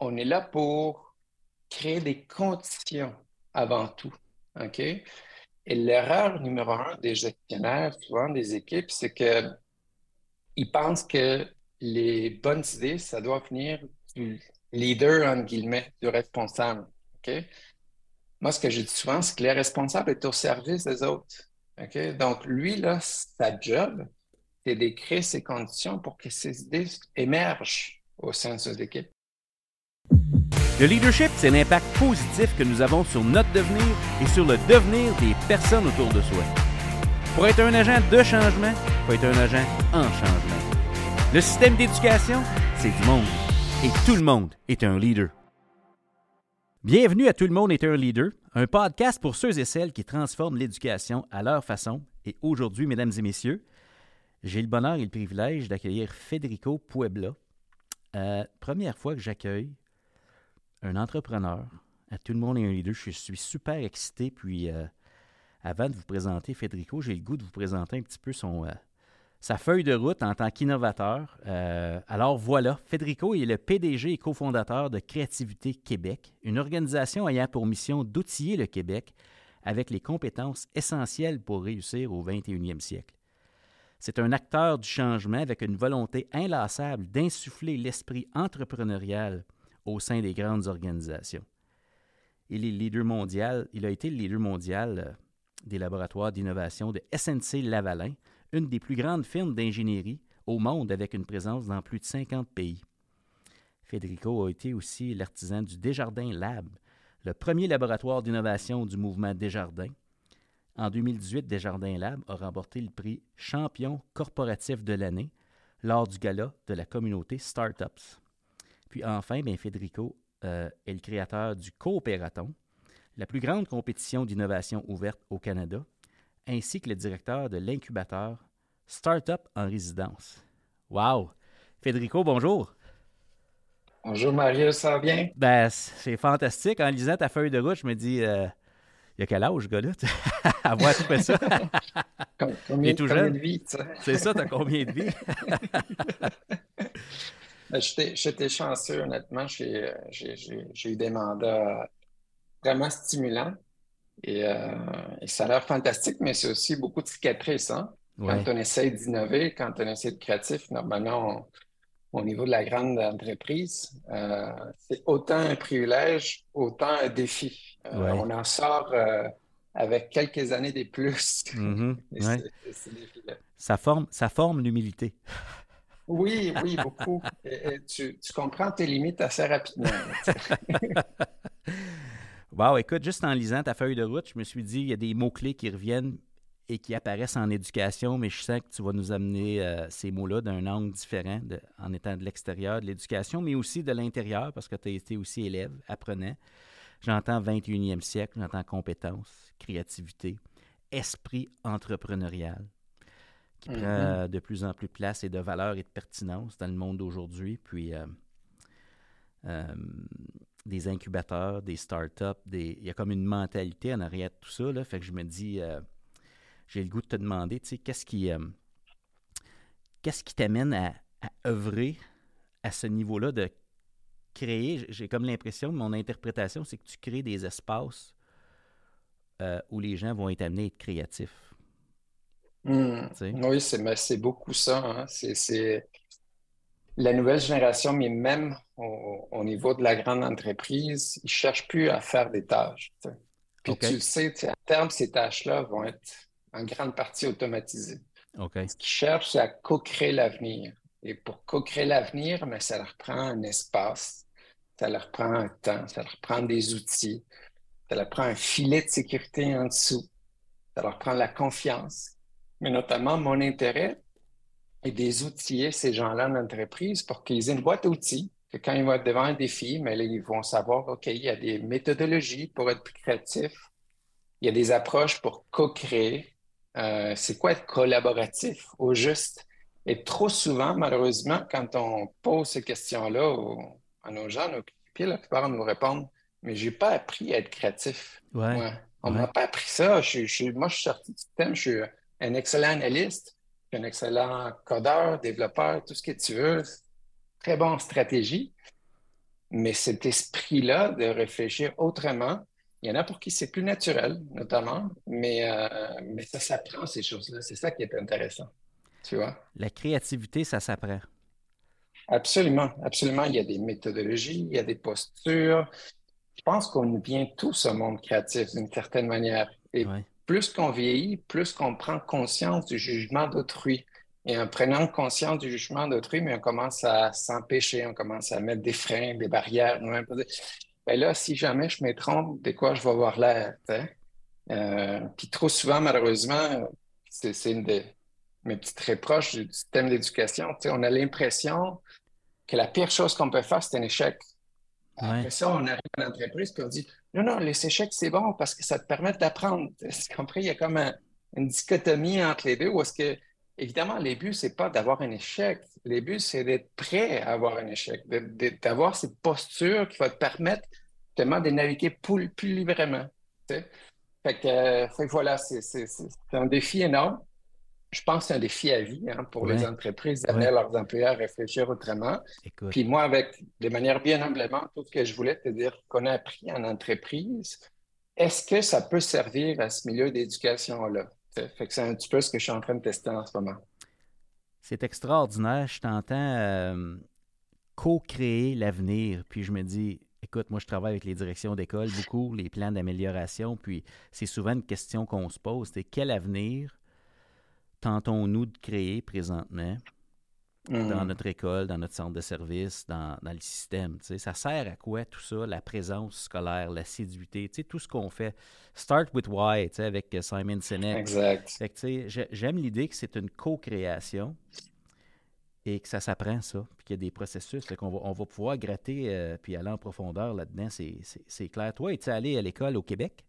on est là pour créer des conditions avant tout. Et l'erreur numéro un des gestionnaires, souvent des équipes, c'est que ils pensent que les bonnes idées, ça doit venir du leader, en guillemets, du responsable. OK? Moi, ce que je dis souvent, c'est que le responsable est au service des autres. OK? Donc, lui, là, sa job, c'est d'écrire ces conditions pour que ces idées émergent au sein de ses équipes. Le leadership, c'est l'impact positif que nous avons sur notre devenir et sur le devenir des personnes autour de soi. Pour être un agent de changement, il faut être un agent en changement. Le système d'éducation, c'est du monde. Et tout le monde est un leader. Bienvenue à Tout le monde est un leader, un podcast pour ceux et celles qui transforment l'éducation à leur façon. Et aujourd'hui, mesdames et messieurs, j'ai le bonheur et le privilège d'accueillir Federico Puebla. Euh, première fois que j'accueille un entrepreneur à Tout le monde est un leader. Je suis super excité. Puis, euh, avant de vous présenter Federico, j'ai le goût de vous présenter un petit peu son, euh, sa feuille de route en tant qu'innovateur. Euh, alors voilà, Federico est le PDG et cofondateur de Créativité Québec, une organisation ayant pour mission d'outiller le Québec avec les compétences essentielles pour réussir au 21e siècle. C'est un acteur du changement avec une volonté inlassable d'insuffler l'esprit entrepreneurial au sein des grandes organisations. Il est leader mondial, il a été le leader mondial euh, des laboratoires d'innovation de SNC Lavalin, une des plus grandes firmes d'ingénierie au monde avec une présence dans plus de 50 pays. Federico a été aussi l'artisan du Desjardins Lab, le premier laboratoire d'innovation du mouvement Desjardins. En 2018, Desjardins Lab a remporté le prix Champion corporatif de l'année lors du gala de la communauté Startups. Puis enfin, bien, Federico euh, est le créateur du Coopératon, la plus grande compétition d'innovation ouverte au Canada, ainsi que le directeur de l'incubateur Startup en résidence. Wow! Federico, bonjour. Bonjour Mario, ça va bien? Ben, c'est fantastique. En lisant ta feuille de route, je me dis, euh, il y a quel âge, gars-là? Avoir tout fait ça. combien, tout combien de vie, C'est ça, t'as combien de vie? Ben, j'étais chanceux, honnêtement. J'ai eu des mandats vraiment stimulants. Euh, et, ça a l'air fantastique, mais c'est aussi beaucoup de cicatrices. Hein? Quand on essaie d'innover, quand on essaie de créatif, normalement, au niveau de la grande entreprise, euh, c'est autant un privilège, autant un défi. Euh, on en sort avec quelques années de plus. Mm-hmm. ça forme, ça forme l'humilité. Oui, oui, beaucoup. tu, tu, comprends tes limites assez rapidement. Wow, écoute, juste en lisant ta feuille de route, je me suis dit, il y a des mots-clés qui reviennent et qui apparaissent en éducation, mais je sens que tu vas nous amener euh, ces mots-là d'un angle différent, en étant de l'extérieur de l'éducation, mais aussi de l'intérieur, parce que tu as été aussi élève, apprenant. J'entends 21e siècle, j'entends compétences, créativité, esprit entrepreneurial, qui mm-hmm. prend de plus en plus de place et de valeur et de pertinence dans le monde d'aujourd'hui. Puis, euh, euh, des incubateurs, des startups, des... il y a comme une mentalité en arrière de tout ça. Là, fait que je me dis, euh, j'ai le goût de te demander, tu sais, qu'est-ce qui, euh, qu'est-ce qui t'amène à, œuvrer à ce niveau-là de créer, j'ai comme l'impression, mon interprétation, c'est que tu crées des espaces euh, où les gens vont être amenés à être créatifs. Mmh. Oui, c'est beaucoup ça. Hein. C'est la nouvelle génération, mais même au, niveau de la grande entreprise, ils ne cherchent plus à faire des tâches. Puis tu le sais, à terme, ces tâches-là vont être en grande partie automatisées. Ce qu'ils cherchent, c'est à co-créer l'avenir. Et pour co-créer l'avenir, mais ça leur prend un espace, ça leur prend un temps, ça leur prend des outils, ça leur prend un filet de sécurité en dessous, ça leur prend la confiance. Mais notamment, mon intérêt, et des outils, ces gens-là en entreprise pour qu'ils aient une boîte d'outils, que quand ils vont être devant un défi, mais là, ils vont savoir, OK, il y a des méthodologies pour être plus créatif, il y a des approches pour co-créer. Euh, c'est quoi être collaboratif au juste? Et trop souvent, malheureusement, quand on pose ces questions-là à nos gens, nos pieds, la plupart nous répondent Mais j'ai pas appris à être créatif. Ouais. On m'a pas appris ça. Je, je, moi, je suis sorti du thème, je suis un excellent analyste, un excellent codeur, développeur, tout ce que tu veux. Très bonne stratégie. Mais cet esprit-là de réfléchir autrement, il y en a pour qui c'est plus naturel, notamment, mais, euh, mais ça s'apprend, ces choses-là. C'est ça qui est intéressant. Tu vois? La créativité, ça s'apprend. Absolument, absolument. Il y a des méthodologies, il y a des postures. Je pense qu'on vient tous au monde créatif d'une certaine manière. Et plus qu'on vieillit, plus qu'on prend conscience du jugement d'autrui. Et en prenant conscience du jugement d'autrui, mais on commence à s'empêcher, on commence à mettre des freins, des barrières. Ben là, si jamais je me trompe, de quoi je vais avoir l'air? Euh, puis trop souvent, malheureusement, c'est une de mes petites reproches du système d'éducation. On a l'impression que la pire chose qu'on peut faire, c'est un échec. Après ça, on arrive à l'entreprise et on dit Non, non, les échecs, c'est bon parce que ça te permet d'apprendre. Tu compris? Il y a comme une dichotomie entre les deux où est-ce que, évidemment, les buts, c'est pas d'avoir un échec. Les buts, c'est d'être prêt à avoir un échec, d'avoir cette posture qui va te permettre de naviguer plus, plus librement. Fait euh, voilà, c'est un défi énorme je pense que c'est un défi à vie hein, pour les entreprises d'amener leurs employés à réfléchir autrement. Puis moi, avec de manière bien humblement, tout ce que je voulais te dire qu'on a appris en entreprise, est-ce que ça peut servir à ce milieu d'éducation-là? Fait que c'est un petit peu ce que je suis en train de tester en ce moment. C'est extraordinaire. Je t'entends euh, co-créer l'avenir. Puis je me dis, écoute, moi, je travaille avec les directions d'école beaucoup, les plans d'amélioration. Puis c'est souvent une question qu'on se pose c'est quel avenir tentons-nous de créer présentement dans mm. notre école, dans notre centre de service, dans, le système. Ça sert à quoi tout ça, la présence scolaire, l'assiduité, tout ce qu'on fait. Start with why, avec Simon Sinek. Exact. J'aime l'idée que c'est une co-création et que ça s'apprend, ça, puis qu'il y a des processus, qu'on va, on va pouvoir gratter euh, puis aller en profondeur là-dedans, c'est clair. Toi, es-tu allé à l'école au Québec?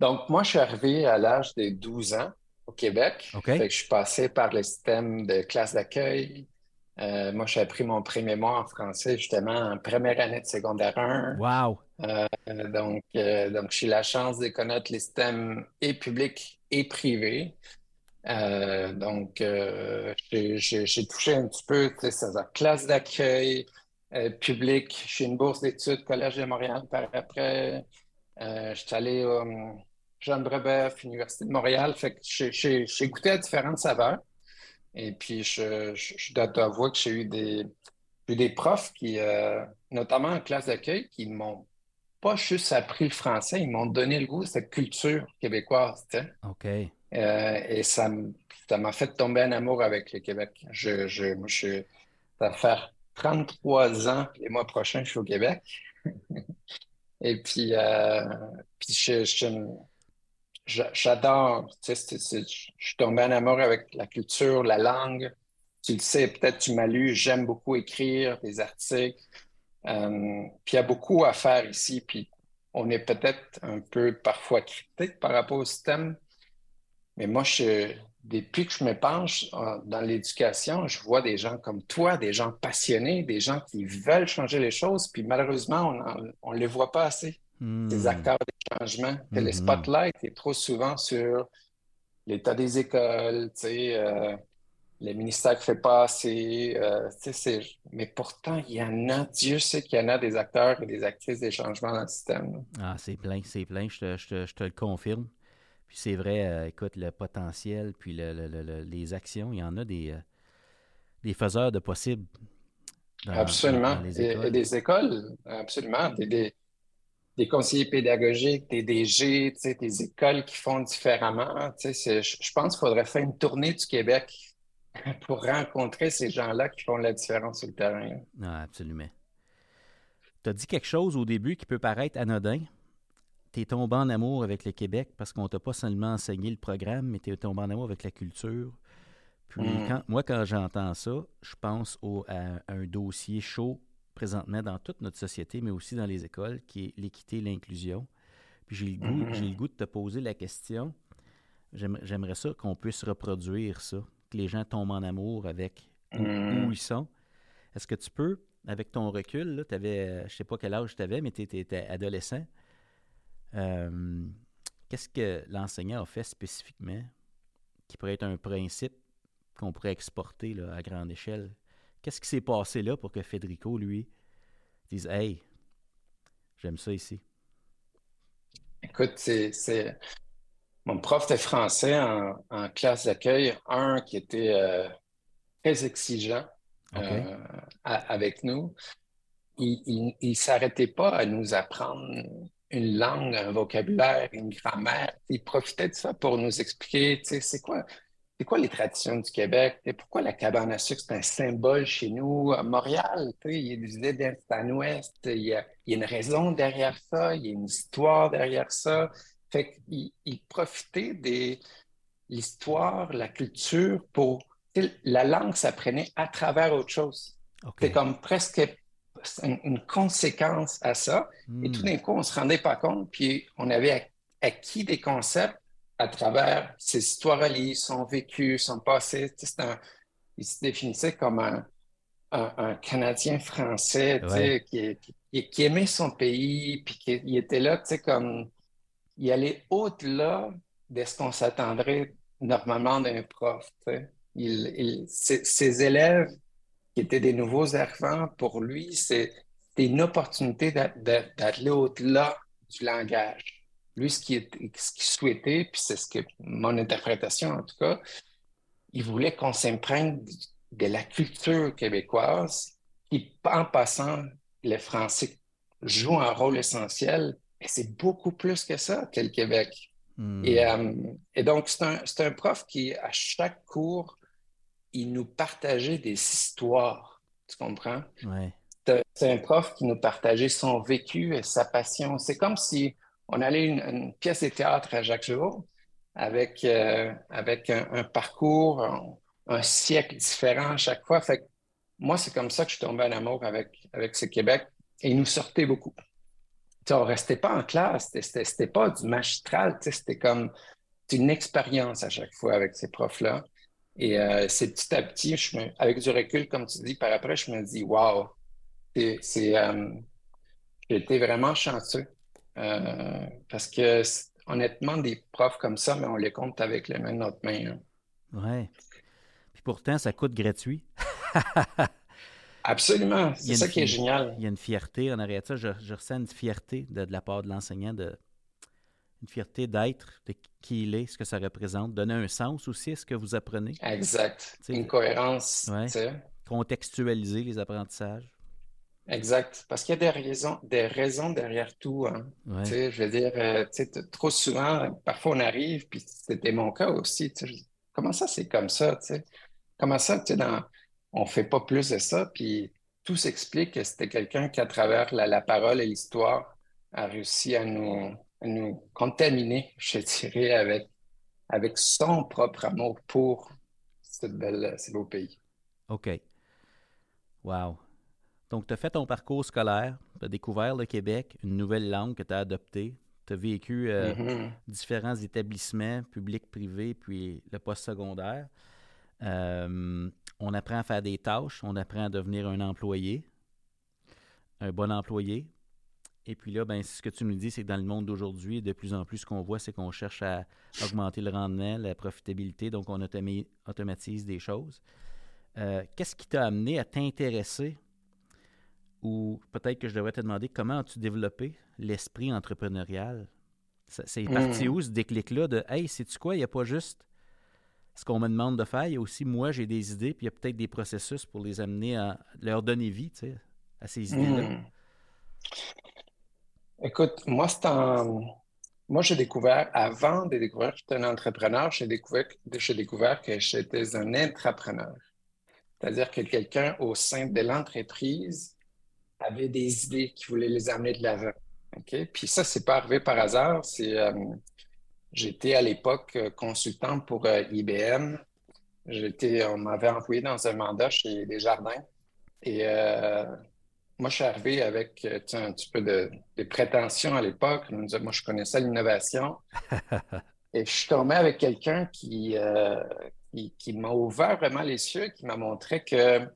Donc, moi, je suis arrivé à l'âge de 12 ans au Québec. je suis passé par le système de classe d'accueil. Euh, moi, j'ai appris mon premier mois en français justement en première année de secondaire 1. Wow! Euh, donc, euh, donc j'ai la chance de connaître les systèmes et publics et privés. donc, j'ai touché un petit peu, tu sais, la classe d'accueil, public. J'ai une bourse d'études Collège de Montréal par après. je suis allé Jean Brebeuf, Université de Montréal. Fait que j'ai goûté à différentes saveurs. Et puis, je, je, dois t'avouer que j'ai eu des, des profs qui, euh, notamment en classe d'accueil, qui m'ont pas juste appris le français, ils m'ont donné le goût de cette culture québécoise. OK. Euh, et ça m'a fait tomber en amour avec le Québec. Je, je, moi, je, ça va faire 33 ans, les mois prochains, je suis au Québec. et puis, euh, puis je, je, j'adore, tu sais, je suis tombé en amour avec la culture, la langue. Tu le sais, peut-être tu m'as lu, j'aime beaucoup écrire des articles. Euh, puis il y a beaucoup à faire ici, puis on est peut-être un peu parfois critique par rapport au système. Mais moi, depuis que je me penche euh, dans l'éducation, je vois des gens comme toi, des gens passionnés, des gens qui veulent changer les choses, puis malheureusement, on ne les voit pas assez des hmm. acteurs des changements. Que Le hmm. spotlight est trop souvent sur l'état des écoles, tu sais, euh, le ministère qui fait pas assez. Euh, mais pourtant, il y en a, Dieu sait qu'il y en a des acteurs et des actrices des changements dans le système. Ah, c'est plein, c'est plein, je te, je, te, le confirme. Puis c'est vrai, euh, écoute, le potentiel, puis les actions, il y en a des, des faiseurs de possibles. absolument. et, des écoles, absolument. Des, des conseillers pédagogiques, des DG, des écoles qui font différemment. Je pense qu'il faudrait faire une tournée du Québec pour rencontrer ces gens-là qui font la différence sur le terrain. Ah, absolument. Tu as dit quelque chose au début qui peut paraître anodin. Tu es tombé en amour avec le Québec parce qu'on t'a pas seulement enseigné le programme, mais tu es tombé en amour avec la culture. Puis hmm. moi, quand j'entends ça, je pense au, à un dossier chaud présentement dans toute notre société, mais aussi dans les écoles, qui est l'équité et l'inclusion. Puis j'ai le, goût, mm-hmm. j'ai le goût de te poser la question. J'aimerais ça qu'on puisse reproduire ça, que les gens tombent en amour avec où, mm-hmm. ils sont. Est-ce que tu peux, avec ton recul, tu avais, euh, je sais pas quel âge tu avais, mais tu étais, adolescent. Euh, qu'est-ce que l'enseignant a fait spécifiquement qui pourrait être un principe qu'on pourrait exporter là, à grande échelle? Qu'est-ce qui s'est passé là pour que Federico, lui, disent Hey, j'aime ça ici? Écoute, c'est mon prof de français en, classe d'accueil, un qui était euh, très exigeant euh, avec nous. Il ne s'arrêtait pas à nous apprendre une langue, un vocabulaire, une grammaire. Il profitait de ça pour nous expliquer, c'est quoi, c'est quoi les traditions du Québec? Et pourquoi la cabane à sucre, c'est un symbole chez nous? À Montréal, il disait d'Est à l'Ouest, il y, a, une raison derrière ça, il y a une histoire derrière ça. Fait qu'il il profitait de l'histoire, la culture pour... La langue s'apprenait à travers autre chose. C'est comme presque une, conséquence à ça. Et tout hmm. d'un coup, on ne se rendait pas compte, puis on avait acquis des concepts à travers ses histoires à lire, son vécu, son passé. il se définissait comme un, Canadien français qui, qui, aimait son pays, puis qui était là, comme il allait au-delà de ce qu'on s'attendrait normalement d'un prof. Il, ses, élèves qui étaient des nouveaux arrivants, pour lui, c'est une opportunité d'aller au-delà du langage. Lui, ce qu'il souhaitait, puis c'est ce que mon interprétation en tout cas, il voulait qu'on s'imprègne de la culture québécoise qui, en passant, les Français jouent un rôle essentiel, et c'est beaucoup plus que ça que le Québec. Hmm. Euh, et, donc, c'est un, un, prof qui, à chaque cours, il nous partageait des histoires. Tu comprends? Ouais. C'est un prof qui nous partageait son vécu et sa passion. C'est comme si on allait une, pièce de théâtre à Jacques Jour avec, euh, avec un, parcours, un, siècle différent à chaque fois. Fait moi, c'est comme ça que je suis tombé en amour avec, avec ce Québec et il nous sortait beaucoup. on ne restait pas en classe, c'était pas du magistral, c'était comme une expérience à chaque fois avec ces profs-là. Et euh, c'est petit à petit, je avec du recul, comme tu dis, par après, je me dis, wow, c'est, euh, j'ai été vraiment chanceux. Euh, parce que honnêtement, des profs comme ça, mais on les compte avec les mains de notre main. Hein. Oui. Puis pourtant, ça coûte gratuit. Absolument. C'est ça qui est génial. Il y a une fierté en arrière de ça. Je, ressens une fierté de, la part de l'enseignant, de, une fierté d'être, de qui il est, ce que ça représente, donner un sens aussi à ce que vous apprenez. Exact. une cohérence. Contextualiser les apprentissages. Exact. Parce qu'il y a des raisons, des raisons derrière tout. Hein. Je veux dire, euh, trop souvent, parfois on arrive, puis c'était mon cas aussi. Comment ça, c'est comme ça? Comment ça, dans... on ne fait pas plus de ça? Puis tout s'explique que c'était quelqu'un qui, à travers la, parole et l'histoire, a réussi à nous, nous contaminer, je dirais, avec, avec son propre amour pour cette belle, ce beau pays. OK. Wow. Donc, tu as fait ton parcours scolaire, tu as découvert le Québec, une nouvelle langue que tu as adoptée, tu as vécu euh, mm-hmm. différents établissements, publics, privés, puis le post-secondaire. Euh, on apprend à faire des tâches, on apprend à devenir un employé, un bon employé. Et puis là, ben, ce que tu nous dis, c'est que dans le monde d'aujourd'hui, de plus en plus, ce qu'on voit, c'est qu'on cherche à augmenter le rendement, la profitabilité, donc on automatise des choses. Euh, qu'est-ce qui t'a amené à t'intéresser ou peut-être que je devrais te demander comment as-tu développé l'esprit entrepreneurial? C'est parti hmm. où ce déclic-là de Hey, sais-tu quoi, il n'y a pas juste ce qu'on me demande de faire, il y a aussi moi, j'ai des idées, puis il y a peut-être des processus pour les amener à leur donner vie, tu sais, à ces idées-là. Hmm. Écoute, moi, c'est en... Moi, j'ai découvert, avant de découvrir que j'étais un entrepreneur, j'ai découvert, découvert que j'étais un intrapreneur. C'est-à-dire que quelqu'un au sein de l'entreprise avait des idées qui voulaient les amener de l'avant. OK? Puis ça, c'est pas arrivé par hasard. C'est, euh, j'étais à l'époque euh, consultant pour euh, IBM. J'étais, on m'avait envoyé dans un mandat chez Desjardins. Et moi, je suis arrivé avec un petit peu de, prétention à l'époque. Moi, je connaissais l'innovation. Et je suis tombé avec quelqu'un qui, qui, qui m'a ouvert vraiment les cieux, qui m'a montré que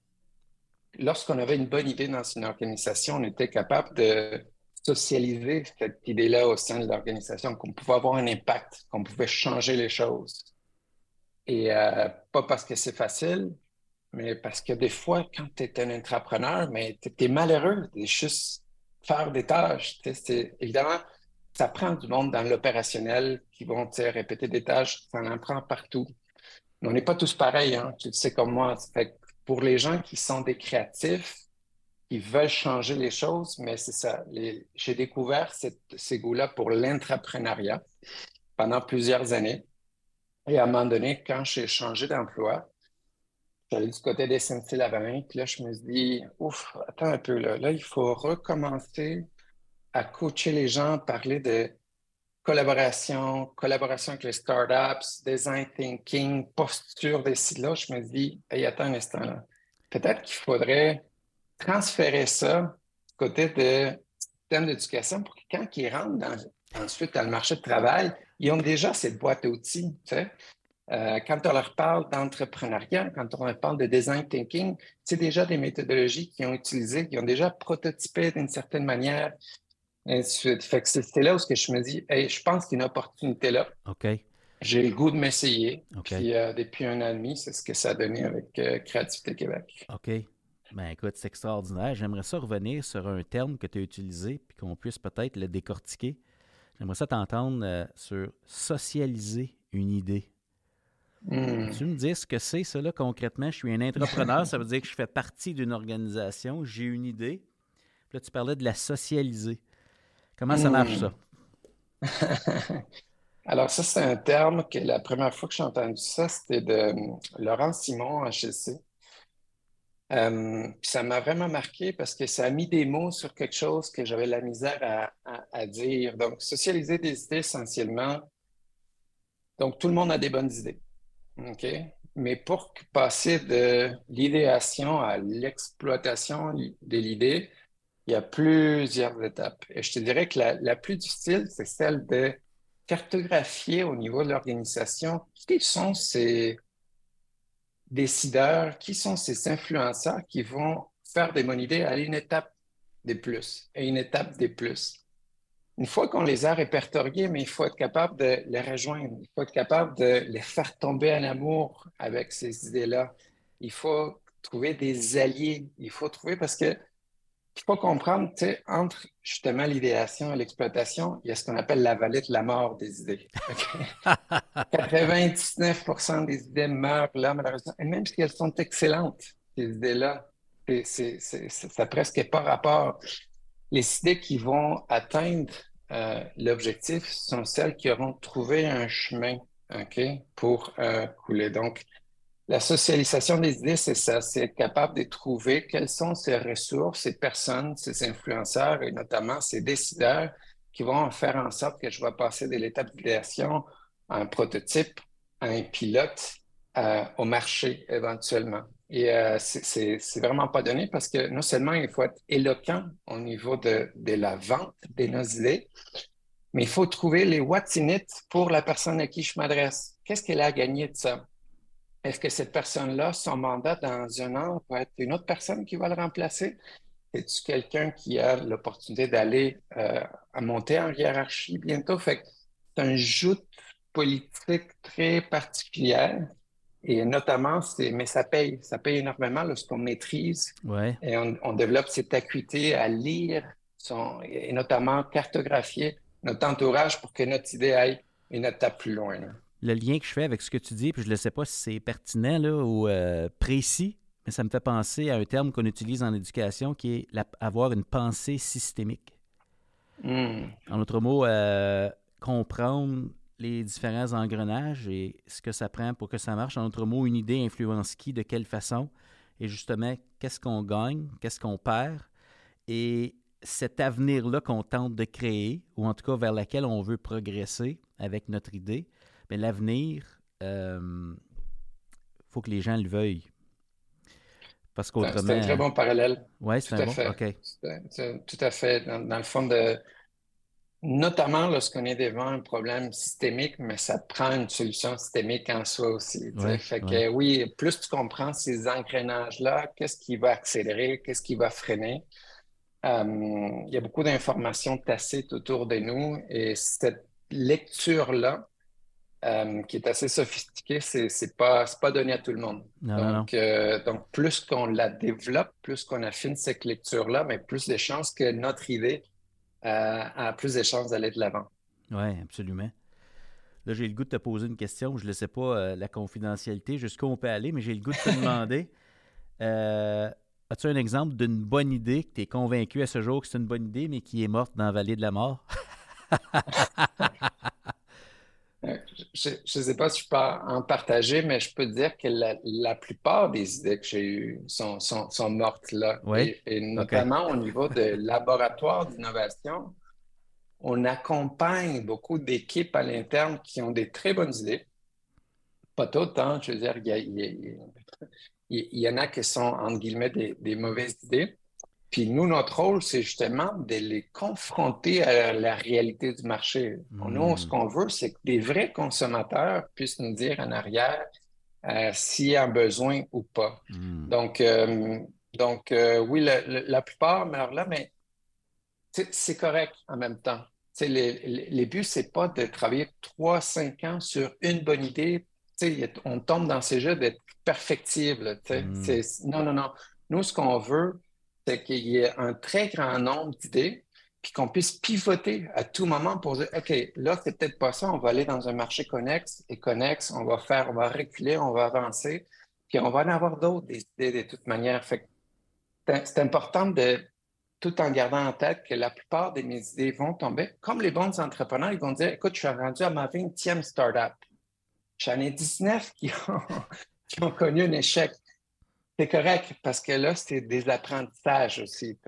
lorsqu'on avait une bonne idée dans une organisation, on était capable de socialiser cette idée-là au sein de l'organisation, qu'on pouvait avoir un impact, qu'on pouvait changer les choses. Et euh, pas parce que c'est facile, Mais parce que des fois, quand tu es un entrepreneur, tu es malheureux de juste faire des tâches. Évidemment, ça prend du monde dans l'opérationnel qui vont répéter des tâches, ça en prend partout. Mais on n'est pas tous pareils, hein, tu le sais comme moi. Pour les gens qui sont des créatifs, qui veulent changer les choses, mais c'est ça. J'ai découvert ces goûts-là pour l'entrepreneuriat pendant plusieurs années. Et à un moment donné, quand j'ai changé d'emploi, j'allais du côté des Saint-Lavalin, puis là, je me suis dit, ouf, attends un peu, là, là, il faut recommencer à coacher les gens, parler de collaboration, collaboration avec les startups, design thinking, posture des là. Je me dis, hey, attends un instant, là. Peut-être qu'il faudrait transférer ça du côté de système d'éducation pour que quand ils rentrent ensuite dans le marché de travail, ils ont déjà cette boîte. Tu sais? Euh, quand on leur parle d'entrepreneuriat, quand on leur parle de design thinking, c'est déjà des méthodologies qu'ils ont utilisées, qui ont déjà prototypé d'une certaine manière. Et fait que c'est là où je me dis, hey, je pense qu'il y a une opportunité là. OK. J'ai le goût de m'essayer. Puis euh, depuis un an et demi, c'est ce que ça a donné avec euh, Créativité Québec. OK. Ben écoute, c'est extraordinaire. J'aimerais ça revenir sur un terme que tu as utilisé, puis qu'on puisse peut-être le décortiquer. J'aimerais ça t'entendre sur socialiser une idée. Hmm. Tu me dis ce que c'est, ça, là, concrètement? Je suis un entrepreneur, ça veut dire que je fais partie d'une organisation, j'ai une idée. Puis là, tu parlais de la socialiser. Comment ça marche, ça? Hmm. Alors, ça, c'est un terme que la première fois que j'ai entendu ça, c'était de hum, Laurent Simon, HSC. Euh, ça m'a vraiment marqué parce que ça a mis des mots sur quelque chose que j'avais la misère à, dire. Donc, socialiser des idées essentiellement. Donc, tout le monde a des bonnes idées. OK? Mais pour passer de l'idéation à l'exploitation de l'idée, il y a plusieurs étapes. Et je te dirais que la, plus difficile, c'est celle de cartographier au niveau de l'organisation qui sont ces décideurs, qui sont ces influenceurs qui vont faire des bonnes idées à une étape des plus et une étape des plus une fois qu'on les a répertoriés, mais il faut être capable de les rejoindre, il faut être capable de les faire tomber en amour avec ces idées-là. Il faut trouver des alliés, il faut trouver parce que il faut comprendre, tu sais, entre justement l'idéation et l'exploitation, il y a ce qu'on appelle la vallée de la mort des idées. 99% des idées meurent là, malheureusement. Et même si elles sont excellentes, ces idées-là, c'est, ça n'a presque pas rapport les idées qui vont atteindre euh, l'objectif sont celles qui auront trouvé un chemin pour euh, couler. Donc, la socialisation des idées, c'est ça, c'est être capable de trouver quelles sont ces ressources, ces personnes, ces influenceurs et notamment ces décideurs qui vont faire en sorte que je vais passer de l'étape d'idéation à un prototype, à un pilote, au marché éventuellement. Et euh, c'est vraiment pas donné parce que non seulement il faut être éloquent au niveau de, de la vente de nos idées, mais il faut trouver les what's in it pour la personne à qui je m'adresse. Qu'est-ce qu'elle a gagné de ça? Est-ce que cette personne-là, son mandat dans un an va être une autre personne qui va le remplacer? Est-ce quelqu'un qui a l'opportunité d'aller euh, à monter en hiérarchie bientôt? Fait c'est un joute politique très particulière et notamment, c'est, mais ça paye, ça paye énormément lorsqu'on maîtrise et on, développe cette acuité à lire son, et notamment cartographier notre entourage pour que notre idée aille une étape plus loin. Le lien que je fais avec ce que tu dis, puis je ne sais pas si c'est pertinent là, ou euh, précis, mais ça me fait penser à un terme qu'on utilise en éducation qui est avoir une pensée systémique. Hmm. En autre mot, euh, comprendre les différents engrenages et ce que ça prend pour que ça marche. En d'autres mots, une idée influence qui, de quelle façon, et justement, qu'est-ce qu'on gagne, qu'est-ce qu'on perd, et cet avenir-là qu'on tente de créer, ou en tout cas vers lequel on veut progresser avec notre idée, mais l'avenir, il euh, faut que les gens le veuillent. Parce qu'autrement... C'est un très bon parallèle. Oui, c'est un bon, OK. Tout à fait. dans, le fond, de, Notamment lorsqu'on est devant un problème systémique, mais ça prend une solution systémique en soi aussi. fait que oui, plus tu comprends ces engrenages-là, qu'est-ce qui va accélérer, qu'est-ce qui va freiner. Euh, il y a beaucoup d'informations tacites autour de nous et cette lecture-là euh, qui est assez sophistiquée, c'est n'est pas, pas donné à tout le monde. donc, euh, donc, plus qu'on la développe, plus qu'on affine cette lecture-là, mais plus de chances que notre idée a plus de chances d'aller de l'avant. Oui, absolument. Là, j'ai le goût de te poser une question. Je ne sais pas la confidentialité, jusqu'où on peut aller, mais j'ai le goût de te demander. As-tu un exemple d'une bonne idée que tu es convaincu à ce jour que c'est une bonne idée, mais qui est morte dans la vallée de la mort? je ne sais pas si je peux en partager, mais je peux dire que la, plupart des idées que j'ai eues sont, sont, mortes là. Et, notamment au niveau de laboratoire d'innovation, on accompagne beaucoup d'équipes à l'interne qui ont des très bonnes idées. Pas toutes, hein, je veux dire, il y, en a qui sont, entre guillemets, des mauvaises idées. Puis nous, notre rôle, c'est justement de les confronter à la réalité du marché. Nous, ce hmm. qu'on veut, c'est que des vrais consommateurs puissent nous dire en arrière euh, s'il y a un besoin ou pas. Hmm. Donc, euh, donc euh, oui, la plupart meurent là, mais c'est correct en même temps. Les, les, buts, c'est pas de travailler trois, cinq ans sur une bonne idée. on tombe dans ces jeux d'être perfectible. Hmm. Non, non, non. Nous, ce qu'on veut, c'est qu'il y ait un très grand nombre d'idées, puis qu'on puisse pivoter à tout moment pour dire, OK, là, c'est peut-être pas ça, on va aller dans un marché connexe et connexe, on va faire, on va reculer, on va avancer, puis on va en avoir d'autres des idées de toute manière. C'est important de, tout en gardant en tête que la plupart de mes idées vont tomber. Comme les bons entrepreneurs, ils vont dire, écoute, je suis rendu à ma 20e startup. J'en ai 19 qui ont, qui ont connu un échec. C'est correct, parce que là, c'est des apprentissages aussi.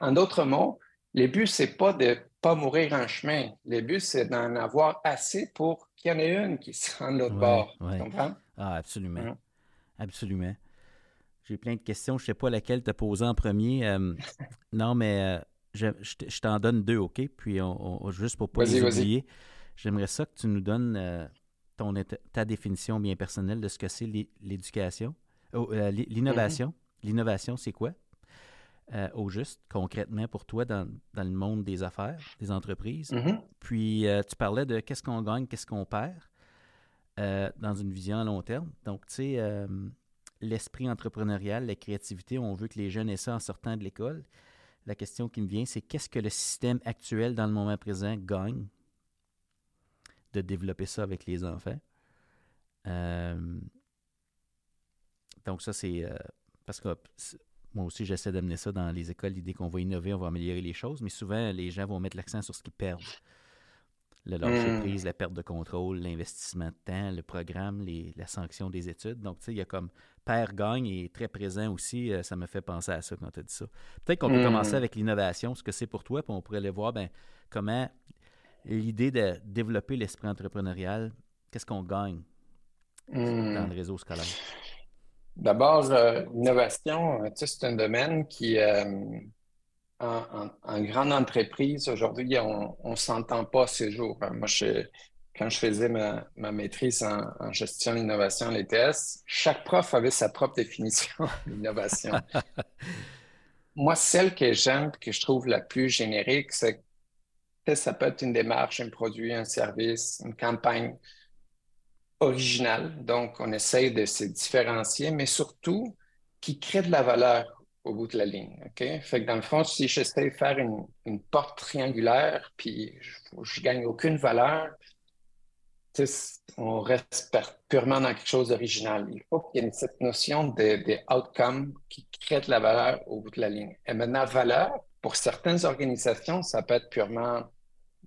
en d'autres mots, le but, c'est pas de pas mourir en chemin. Le but, c'est d'en avoir assez pour qu'il y en ait une qui se rende de l'autre bord. Tu comprends? Ah, absolument. Absolument. J'ai plein de questions. Je ne sais pas laquelle te poser en premier. Euh, non, mais euh, je, t'en donne deux, OK? Puis on, juste pour ne pas les oublier, j'aimerais ça que tu nous donnes euh, ton, ta définition bien personnelle de ce que c'est l'éducation. Oh, euh, l'innovation. Mm-hmm. L'innovation, c'est quoi? Euh, au juste, concrètement pour toi dans, le monde des affaires, des entreprises. Mm-hmm. Puis euh, tu parlais de qu'est-ce qu'on gagne, qu'est-ce qu'on perd dans une vision à long terme. Donc, tu sais, l'esprit entrepreneurial, la créativité, on veut que les jeunes aient ça en sortant de l'école. La question qui me vient, c'est qu'est-ce que le système actuel dans le moment présent gagne de développer ça avec les enfants? Donc, ça, c'est. Euh, parce que moi aussi, j'essaie d'amener ça dans les écoles, l'idée qu'on va innover, on va améliorer les choses, mais souvent, les gens vont mettre l'accent sur ce qu'ils perdent. Le lâcher hmm. prise, la perte de contrôle, l'investissement de temps, le programme, la sanction des études. Donc, tu sais, il y a comme père gagne et très présent aussi. Euh, ça me fait penser à ça quand tu as dit ça. Peut-être qu'on peut hmm. commencer avec l'innovation, ce que c'est pour toi, puis on pourrait aller voir ben, comment l'idée de développer l'esprit entrepreneurial, qu'est-ce qu'on gagne hmm. dans le réseau scolaire? D'abord, euh, l'innovation, euh, c'est un domaine qui, euh, en, grande entreprise, aujourd'hui, on ne s'entend pas ces jours. Moi, quand je faisais ma, maîtrise en, gestion d'innovation à l'ETS, chaque prof avait sa propre définition d'innovation. Moi, celle que j'aime, que je trouve la plus générique, c'est que ça peut être une démarche, un produit, un service, une campagne original. Donc, on essaye de se différencier, mais surtout qui crée de la valeur au bout de la ligne. OK? Fait que dans le fond, si j'essaie de faire une, porte triangulaire, puis je, ne gagne aucune valeur, on reste purement dans quelque chose d'original. Il faut qu'il y ait cette notion de, de outcome qui crée de la valeur au bout de la ligne. Et maintenant, valeur, pour certaines organisations, ça peut être purement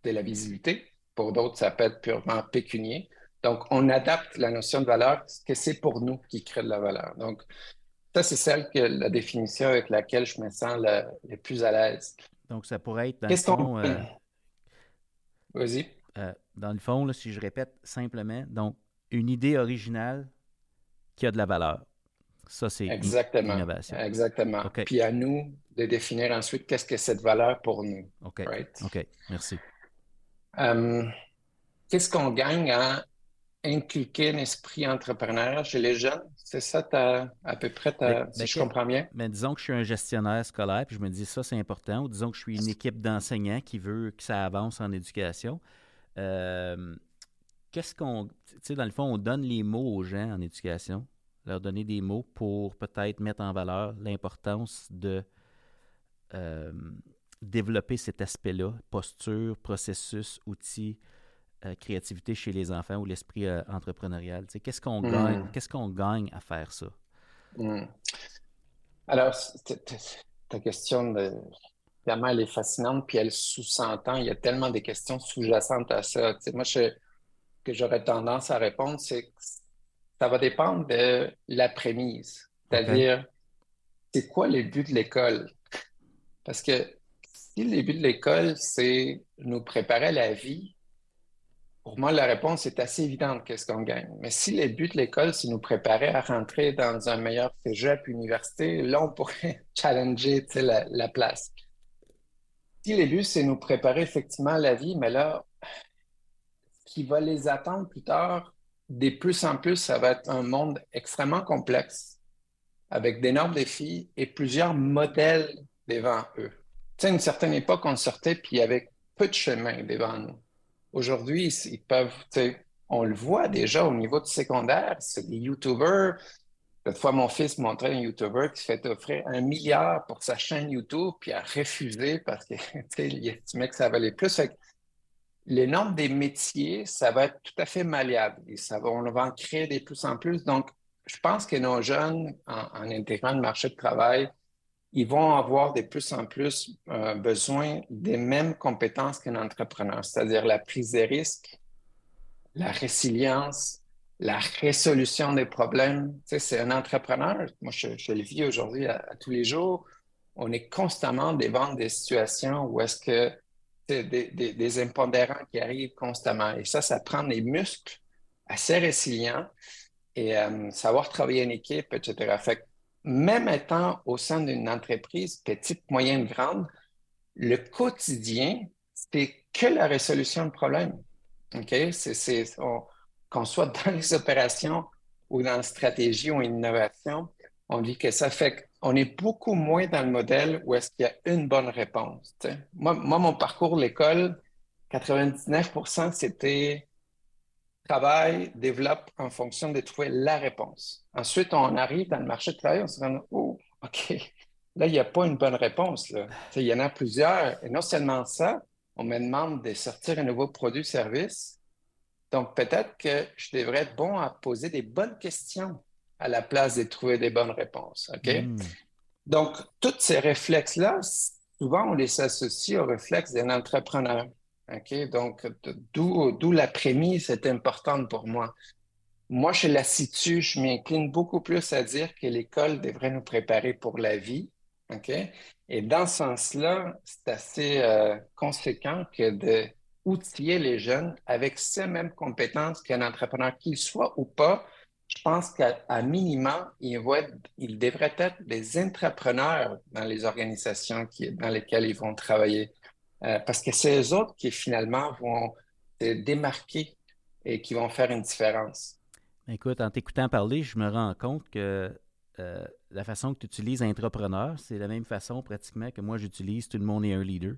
de la visibilité. Pour d'autres, ça peut être purement pécunier. Donc, on adapte la notion de valeur, que c'est pour nous qui crée de la valeur. Donc, ça, c'est celle que la définition avec laquelle je me sens le, plus à l'aise. Donc, ça pourrait être dans le fond. Euh, Vas-y. Euh, dans le fond, si je répète simplement, donc, une idée originale qui a de la valeur. Ça, c'est l'innovation. Exactement. Puis à nous de définir ensuite qu'est-ce que cette valeur pour nous. OK. OK. Merci. Euh, qu'est-ce qu'on gagne en inculquer un esprit entrepreneur chez les jeunes? C'est ça à peu près, ben, si ben, je comprends bien? Mais disons que je suis un gestionnaire scolaire, puis je me dis ça, c'est important. Ou disons que je suis une équipe d'enseignants qui veut que ça avance en éducation. Euh, qu'est-ce qu'on. Tu sais, dans le fond, on donne les mots aux gens en éducation, leur donner des mots pour peut-être mettre en valeur l'importance de euh, développer cet aspect-là, posture, processus, outils, créativité chez les enfants ou l'esprit euh, entrepreneurial. Tu sais, qu'est-ce qu'on gagne, hmm. qu'est-ce qu'on gagne à faire ça? Hmm. Alors, ta question de Évidemment, elle est fascinante, puis elle sous-entend. Il y a tellement de questions sous-jacentes à ça. moi, je, que j'aurais tendance à répondre, c'est que ça va dépendre de la prémisse. C'est-à-dire, c'est quoi les buts de l'école? Parce que si les buts de l'école, c'est nous préparer à la vie, pour moi, la réponse est assez évidente, qu'est-ce qu'on gagne. Mais si les buts de l'école, c'est nous préparer à rentrer dans un meilleur cégep, université, là, on pourrait challenger la, la place si les buts, c'est nous préparer effectivement à la vie, mais là, ce qui va les attendre plus tard, des plus en plus, ça va être un monde extrêmement complexe, avec d'énormes défis et plusieurs modèles devant eux. Tu sais, à une certaine époque, on sortait, puis avec peu de chemin devant nous. Aujourd'hui, on le voit déjà au niveau du secondaire, c'est des YouTubers, L'autre fois, mon fils montrait un YouTuber qui se fait offrir un milliard pour sa chaîne YouTube, puis a refusé parce que tu estimait que ça valait plus. les normes des métiers, ça va être tout à fait malléable ça on va en créer de plus en plus. Donc, je pense que nos jeunes, en, intégrant le marché de travail, ils vont avoir de plus en plus euh, besoin des mêmes compétences qu'un entrepreneur, c'est-à-dire la prise de risque, la résilience, la résolution des problèmes. C'est un entrepreneur. Moi, je, le vis aujourd'hui à, tous les jours. On est constamment devant des situations où est-ce que des, des, des, impondérants qui arrivent constamment. Et ça, ça prend des muscles assez résilients et euh, savoir travailler en équipe, etc. même étant au sein d'une entreprise, petite, moyenne, grande, le quotidien, c'est que la résolution de problèmes. C'est, qu'on soit dans les opérations ou dans la stratégie ou innovation, on dit que ça fait qu'on est beaucoup moins dans le modèle où est-ce qu'il y a une bonne réponse. Moi, mon parcours, l'école, 99% c'était travail, développe en fonction de trouver la réponse. Ensuite, on arrive dans le marché de travail, on se rend oh, OK, là, il n'y a pas une bonne réponse. Il y en a plusieurs. Et non seulement ça, on me demande de sortir un nouveau produit-service donc, peut-être que je devrais être bon à poser des bonnes questions à la place de trouver des bonnes réponses. OK? Hmm. Donc, tous ces réflexes-là, souvent, on les associe aux réflexes d'un entrepreneur. Donc, d'où la prémisse est importante pour moi. Moi, je la situe, je m'incline beaucoup plus à dire que l'école devrait nous préparer pour la vie. Et dans ce sens-là, c'est assez euh, conséquent que de outiller les jeunes avec ces mêmes compétences qu'un entrepreneur, qu'il soit ou pas. Je pense qu'à minima, ils, ils devraient être des entrepreneurs dans les organisations dans lesquelles ils vont travailler. Euh, parce que c'est eux autres qui finalement vont se démarquer et qui vont faire une différence. Écoute, en t'écoutant parler, je me rends compte que euh, la façon que tu utilises entrepreneur, c'est la même façon pratiquement que moi j'utilise tout le monde est un leader.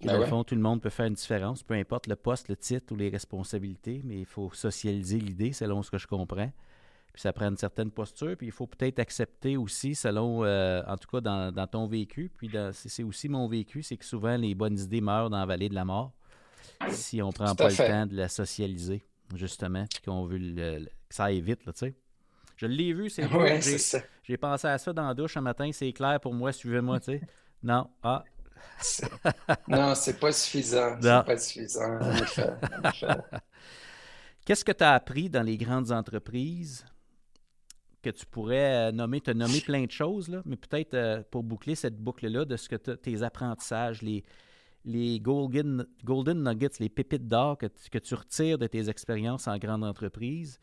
Ben dans le fond, tout le monde peut faire une différence, peu importe le poste, le titre ou les responsabilités, mais il faut socialiser l'idée selon ce que je comprends. Puis ça prend une certaine posture, puis il faut peut-être accepter aussi, selon, euh, en tout cas dans, ton vécu, puis c'est aussi mon vécu, c'est que souvent les bonnes idées meurent dans la vallée de la mort si on ne prend pas le temps de la socialiser, justement, puis qu'on veut que ça aille vite, là, tu sais. Je l'ai vu, c'est ouais, J'ai pensé à ça dans la douche un matin, c'est clair pour moi, suivez-moi, tu sais. Non, ah, non, c'est pas suffisant. C'est pas suffisant, Qu'est-ce que tu as appris dans les grandes entreprises que tu pourrais euh, nommer, te nommer plein de choses, là, mais peut-être euh, pour boucler cette boucle-là de ce que tes apprentissages, les, les golden, golden nuggets, les pépites d'or que, que, tu retires de tes expériences en grande entreprise,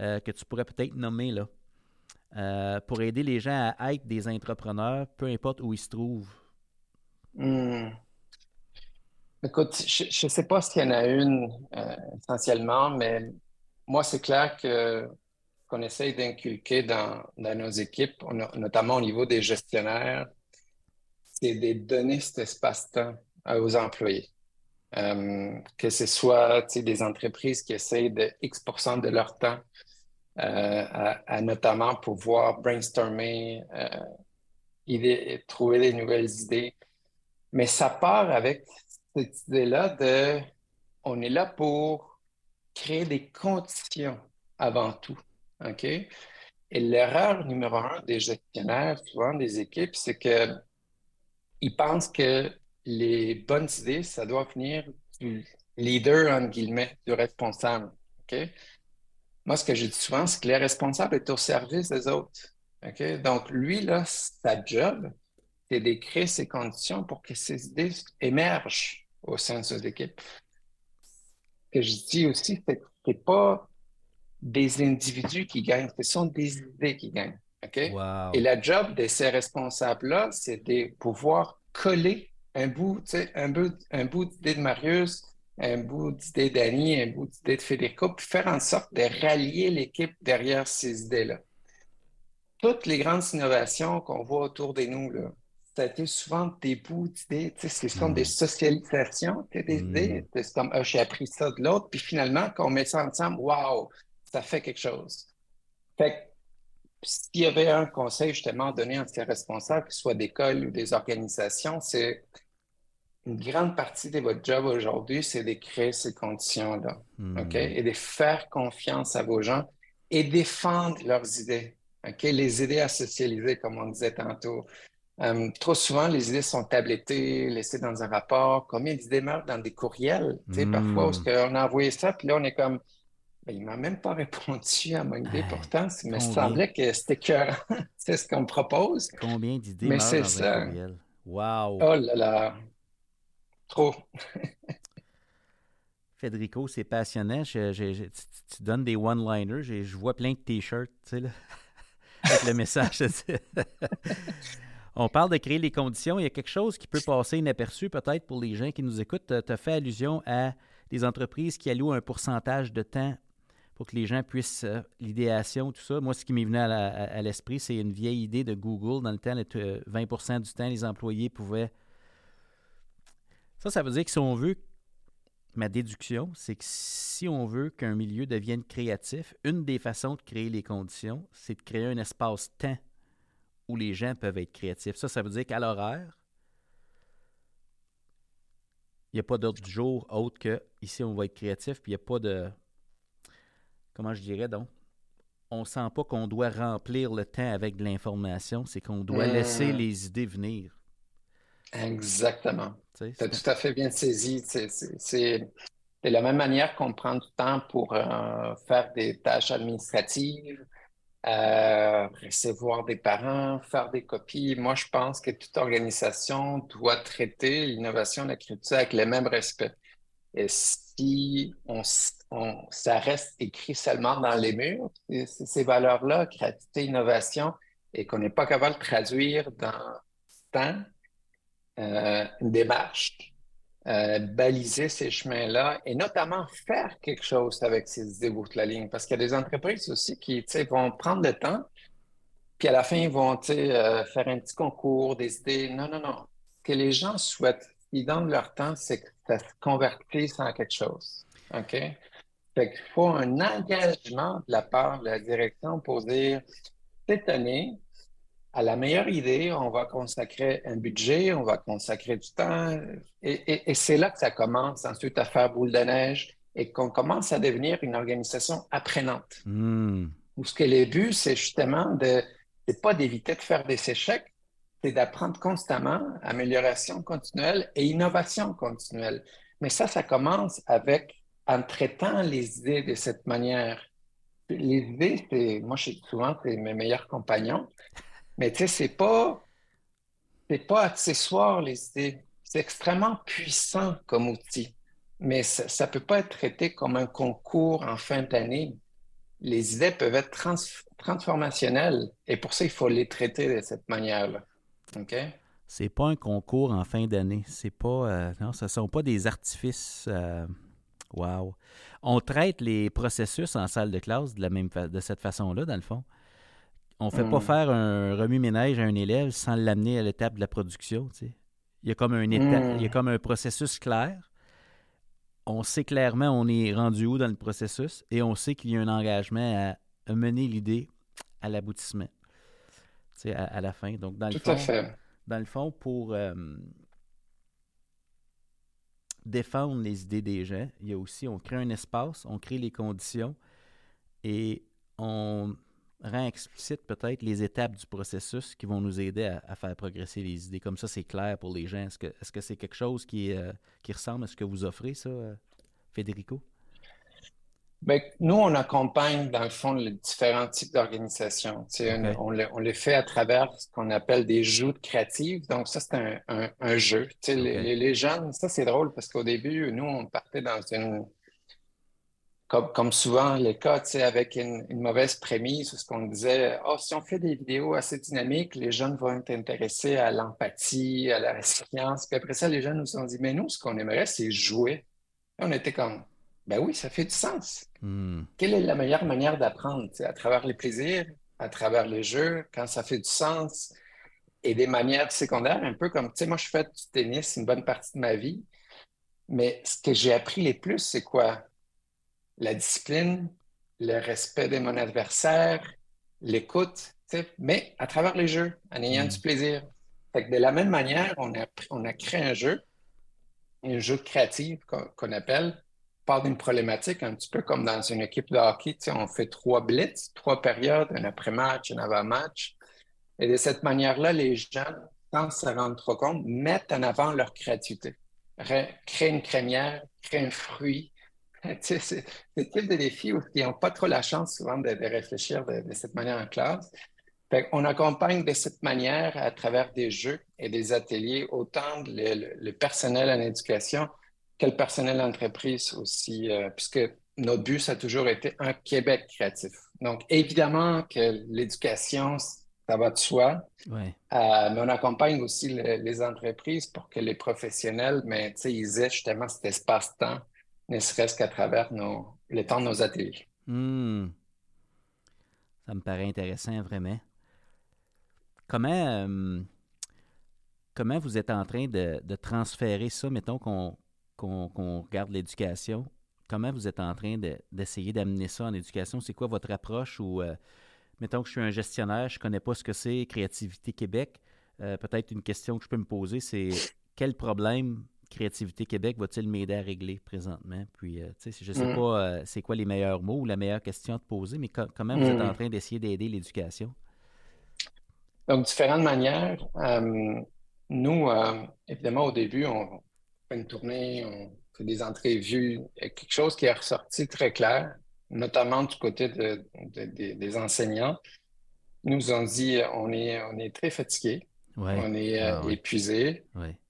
euh, que tu pourrais peut-être nommer là, pour aider les gens à être des entrepreneurs, peu importe où ils se trouvent. Hmm. Écoute, je ne sais pas s'il y en a une essentiellement, mais moi, c'est clair que qu'on essaye d'inculquer dans, nos équipes, notamment au niveau des gestionnaires, c'est de donner cet espace-temps aux employés. que ce soit des entreprises qui essayent de X de leur temps à, notamment pouvoir brainstormer, trouver des nouvelles idées. Mais ça part avec cette idée-là de on est là pour créer des conditions avant tout. OK? Et l'erreur numéro un des gestionnaires, souvent des équipes, c'est que ils pensent que les bonnes idées, ça doit venir du leader, en guillemets, du responsable. OK? Moi, ce que je dis souvent, c'est que le responsable est au service des autres. OK? Donc, lui, là, sa job, c'est de créer ces conditions pour que ces idées émergent au sein de ses équipes. Ce que je dis aussi, c'est que ce n'est pas des individus qui gagnent, ce sont des idées qui gagnent. Et la job de ces responsables-là, c'est de pouvoir coller un bout, un bout, un bout d'idée de Marius, un bout d'idée d'Annie, un bout d'idée de Federico, puis faire en sorte de rallier l'équipe derrière ces idées-là. Toutes les grandes innovations qu'on voit autour de nous, là, ça a été souvent des bouts d'idées, c'est comme des hmm. socialisations, des hmm. idées. C'est comme, ah, j'ai appris ça de l'autre, puis finalement, quand on met ça ensemble, waouh, ça fait quelque chose. Fait s'il y avait un conseil justement donné à ces responsables, que ce soit d'école ou des organisations, c'est une grande partie de votre job aujourd'hui, c'est de créer ces conditions-là, OK? Hmm. Et de faire confiance à vos gens et défendre leurs idées, OK? Les idées à socialiser, comme on disait tantôt. Euh, trop souvent, les idées sont tablettées, laissées dans un rapport. Combien d'idées meurent dans des courriels? Tu sais, Parfois, où on a envoyé ça, puis là, on est comme, il ne m'a même pas répondu à mon idée. Pourtant, il me semblait que c'était cœur. c'est ce qu'on me propose. Combien d'idées meurent dans ça. Wow! Oh là là! Trop! Federico, c'est passionnant. tu, donnes des one-liners. Je vois plein de T-shirts, tu sais, là, avec le message. On parle de créer les conditions. Il y a quelque chose qui peut passer inaperçu peut-être pour les gens qui nous écoutent. Tu as fait allusion à des entreprises qui allouent un pourcentage de temps pour que les gens puissent, euh, l'idéation, tout ça. Moi, ce qui m'est venu à, l'esprit, c'est une vieille idée de Google. Dans le temps, 20% euh, du temps, les employés pouvaient... Ça, ça veut dire que si on veut, ma déduction, c'est que si on veut qu'un milieu devienne créatif, une des façons de créer les conditions, c'est de créer un espace-temps où les gens peuvent être créatifs. Ça, ça veut dire qu'à l'horaire, il n'y a pas d'ordre du jour autre que ici, on va être créatif, puis il n'y a pas de. Comment je dirais donc? On ne sent pas qu'on doit remplir le temps avec de l'information, c'est qu'on doit hmm. laisser les idées venir. Exactement. Tu as tout à fait bien saisi. C'est de la même manière qu'on prend du temps pour euh, faire des tâches administratives, euh, recevoir des parents, faire des copies. Moi, je pense que toute organisation doit traiter l'innovation de l'écriture avec le même respect. Et si on, ça reste écrit seulement dans les murs, ces valeurs-là, créativité, innovation, et qu'on n'est pas capable de traduire dans temps, euh, une démarche, euh, baliser ces chemins-là et notamment faire quelque chose avec ces idées de la ligne. Parce qu'il y a des entreprises aussi qui vont prendre le temps, puis à la fin, ils vont euh, faire un petit concours, des idées. Non, non, non. Ce que les gens souhaitent, ils donnent leur temps, c'est que ça se convertisse en quelque chose. OK? Fait qu'il faut un engagement de la part de la direction pour dire cette année, à la meilleure idée, on va consacrer un budget, on va consacrer du temps. Et, c'est là que ça commence ensuite à faire boule de neige et qu'on commence à devenir une organisation apprenante. Hmm. Où ce que le but, c'est justement de, c'est pas d'éviter de faire des échecs, c'est d'apprendre constamment, amélioration continuelle et innovation continuelle. Mais ça, ça commence avec en traitant les idées de cette manière. Les idées, c'est, moi, je souvent, c'est mes meilleurs compagnons. Mais tu sais, c'est pas, c'est pas accessoire, les idées. C'est extrêmement puissant comme outil. Mais ça ne peut pas être traité comme un concours en fin d'année. Les idées peuvent être transformationnelles et pour ça, il faut les traiter de cette manière-là. OK? C'est pas un concours en fin d'année. C'est pas. Euh, non, ce ne sont pas des artifices. Euh, wow. On traite les processus en salle de classe de, la même de cette façon-là, dans le fond. On ne fait pas mm. faire un remue-ménage à un élève sans l'amener à l'étape de la production. Il, y a comme un il y a mm. comme un processus clair. on sait clairement on est rendu où dans le processus et on sait qu'il y a un engagement à, mener l'idée à l'aboutissement, à, à la fin. Donc, dans le Tout à fait. Dans le fond, pour euh, défendre les idées des gens, il y a aussi, on crée un espace, on crée les conditions et on rend explicite peut-être les étapes du processus qui vont nous aider à, faire progresser les idées. Comme ça, c'est clair pour les gens. Est-ce que c'est -ce c'est quelque chose qui, euh, qui ressemble à ce que vous offrez, ça, euh, Federico? Bien, nous, on accompagne, dans le fond, les différents types d'organisations. On, on, les fait à travers ce qu'on appelle des joutes créatives. Donc, ça, c'est un, un, jeu. Les, les, jeunes, ça, c'est drôle parce qu'au début, nous, on partait dans une comme, souvent le cas, avec une, mauvaise prémisse, ce qu'on disait, oh, si on fait des vidéos assez dynamiques, les jeunes vont être intéressés à l'empathie, à la résilience. Puis après ça, les jeunes nous ont dit, mais nous, ce qu'on aimerait, c'est jouer. Et on était comme, ben oui, ça fait du sens. Hmm. Quelle est la meilleure manière d'apprendre? À travers les plaisirs, à travers les jeux, quand ça fait du sens, et des manières secondaires, un peu comme, tu sais, moi, je fais du tennis une bonne partie de ma vie, mais ce que j'ai appris les plus, c'est quoi? la discipline, le respect de mon adversaire, l'écoute, mais à travers les jeux, en ayant mm. du plaisir. de la même manière, on a, on a créé un jeu, un jeu créatif qu'on appelle, part d'une problématique, un petit peu comme dans une équipe de hockey, on fait trois blitz, trois périodes, un après-match, un avant-match. Et de cette manière-là, les gens, sans se rendre trop compte, mettent en avant leur créativité. Créer une crémière, créer un fruit, c'est le type de défi où ils n'ont pas trop la chance souvent de, réfléchir de, cette manière en classe. on accompagne de cette manière à travers des jeux et des ateliers autant le, personnel en éducation que le personnel d'entreprise aussi, euh, puisque notre but, ça a toujours été un Québec créatif. Donc, évidemment que l'éducation, ça va de soi, euh, mais on accompagne aussi les entreprises pour que les professionnels, mais, ils aient justement cet espace-temps ne serait-ce qu'à travers nos, le temps de nos ateliers. Hmm. Ça me paraît intéressant, vraiment. Comment, euh, comment vous êtes en train de, transférer ça, mettons qu'on regarde l'éducation, comment vous êtes en train d'essayer d'amener ça en éducation? C'est quoi votre approche ou, euh, mettons que je suis un gestionnaire, je ne connais pas ce que c'est Créativité Québec. Euh, peut-être une question que je peux me poser, c'est quel problème Créativité Québec va-t-il m'aider à régler présentement? Puis, euh, je ne sais mm. pas c'est quoi les meilleurs mots ou la meilleure question à te poser, mais comment vous êtes en mm. train d'essayer d'aider l'éducation? Donc, différentes manières. Nous, évidemment, au début, on une tournée, on fait des entrevues, quelque chose qui est ressorti très clair, notamment du côté des enseignants. Ils nous ont dit on est, on est très fatigué, on est ah épuisé.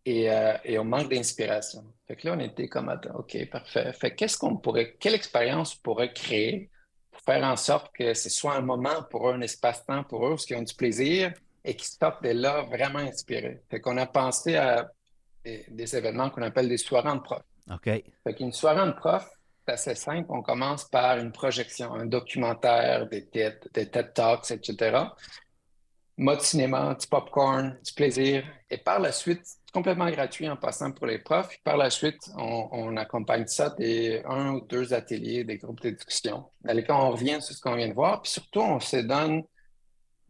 Euh, et, on manque d'inspiration. Fait que là, on était comme, OK, parfait. Fait qu'est-ce qu'on pourrait, quelle expérience on pourrait créer pour faire en sorte que ce soit un moment pour eux, un espace-temps pour eux, où ils ont du plaisir et qui sortent de là vraiment inspirés? Fait qu'on a pensé à des, événements qu'on appelle des soirées de prof. OK. Fait qu'une soirée de prof, c'est assez simple. On commence par une projection, un documentaire, des TED, des TED Talks, etc mode cinéma, du popcorn, du plaisir. Et par la suite, complètement gratuit en passant pour les profs. par la suite, on, accompagne ça des un ou deux ateliers, des groupes de discussion. Quand on revient sur ce qu'on vient de voir, puis surtout, on se donne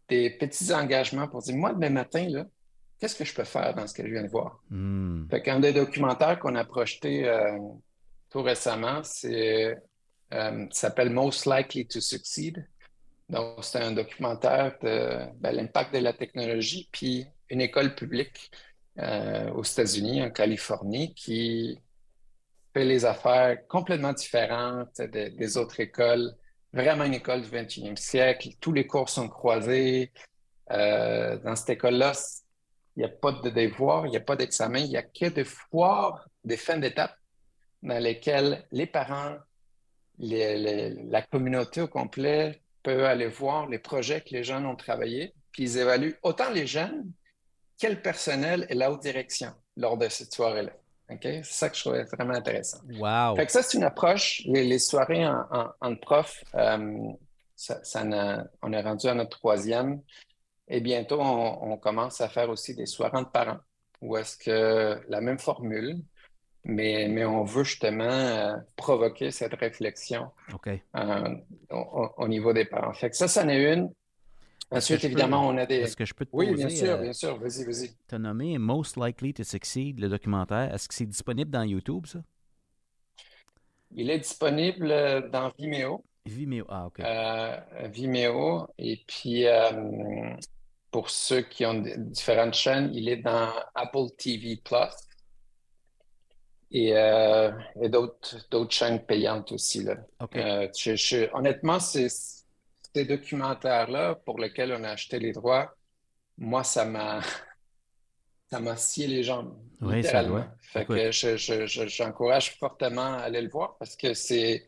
des petits engagements pour dire, moi, demain matin, là, qu'est-ce que je peux faire dans ce que je viens de voir? Hmm. Fait qu'un des documentaires qu'on a projeté euh, tout récemment, c'est euh, s'appelle Most Likely to Succeed. Donc, c'est un documentaire de ben, l'impact de la technologie, puis une école publique euh, aux États-Unis, en Californie, qui fait les affaires complètement différentes des autres écoles. Vraiment une école du 21e siècle. Tous les cours sont croisés. Dans cette école-là, il n'y a pas de devoir, il n'y a pas d'examen, il n'y a que des foires, des fins d'étape dans lesquelles les parents, la communauté au complet peut aller voir les projets que les jeunes ont travaillés, puis ils évaluent autant les jeunes quel personnel est la haute direction lors de cette soirée-là. C'est ça que je trouvais vraiment intéressant. Wow. Fait que ça, c'est une approche. Les, soirées en, prof, euh, ça, on est rendu à notre troisième. Et bientôt, on, commence à faire aussi des soirées de parents, où est-ce que la même formule, mais, mais on veut justement provoquer cette réflexion au, niveau des parents. Fait que ça, c'en est une. Ensuite, évidemment, on a des. Est-ce que je peux te Oui, poser, bien sûr, bien sûr. Vas-y, vas-y. Tu as nommé Most Likely to Succeed, le documentaire. Est-ce que c'est disponible dans YouTube, ça? Il est disponible euh, dans Vimeo. Vimeo, ah, OK. Euh, Vimeo. Et puis, euh, pour ceux qui ont différentes chaînes, il est dans Apple TV Plus. Et, d'autres chaînes payantes aussi. Là. honnêtement, c'est ces documentaires-là pour lesquels on a acheté les droits, moi, ça m'a ça m'a scié les jambes. Oui, ça doit. Fait que j'encourage fortement à aller le voir parce que c'est.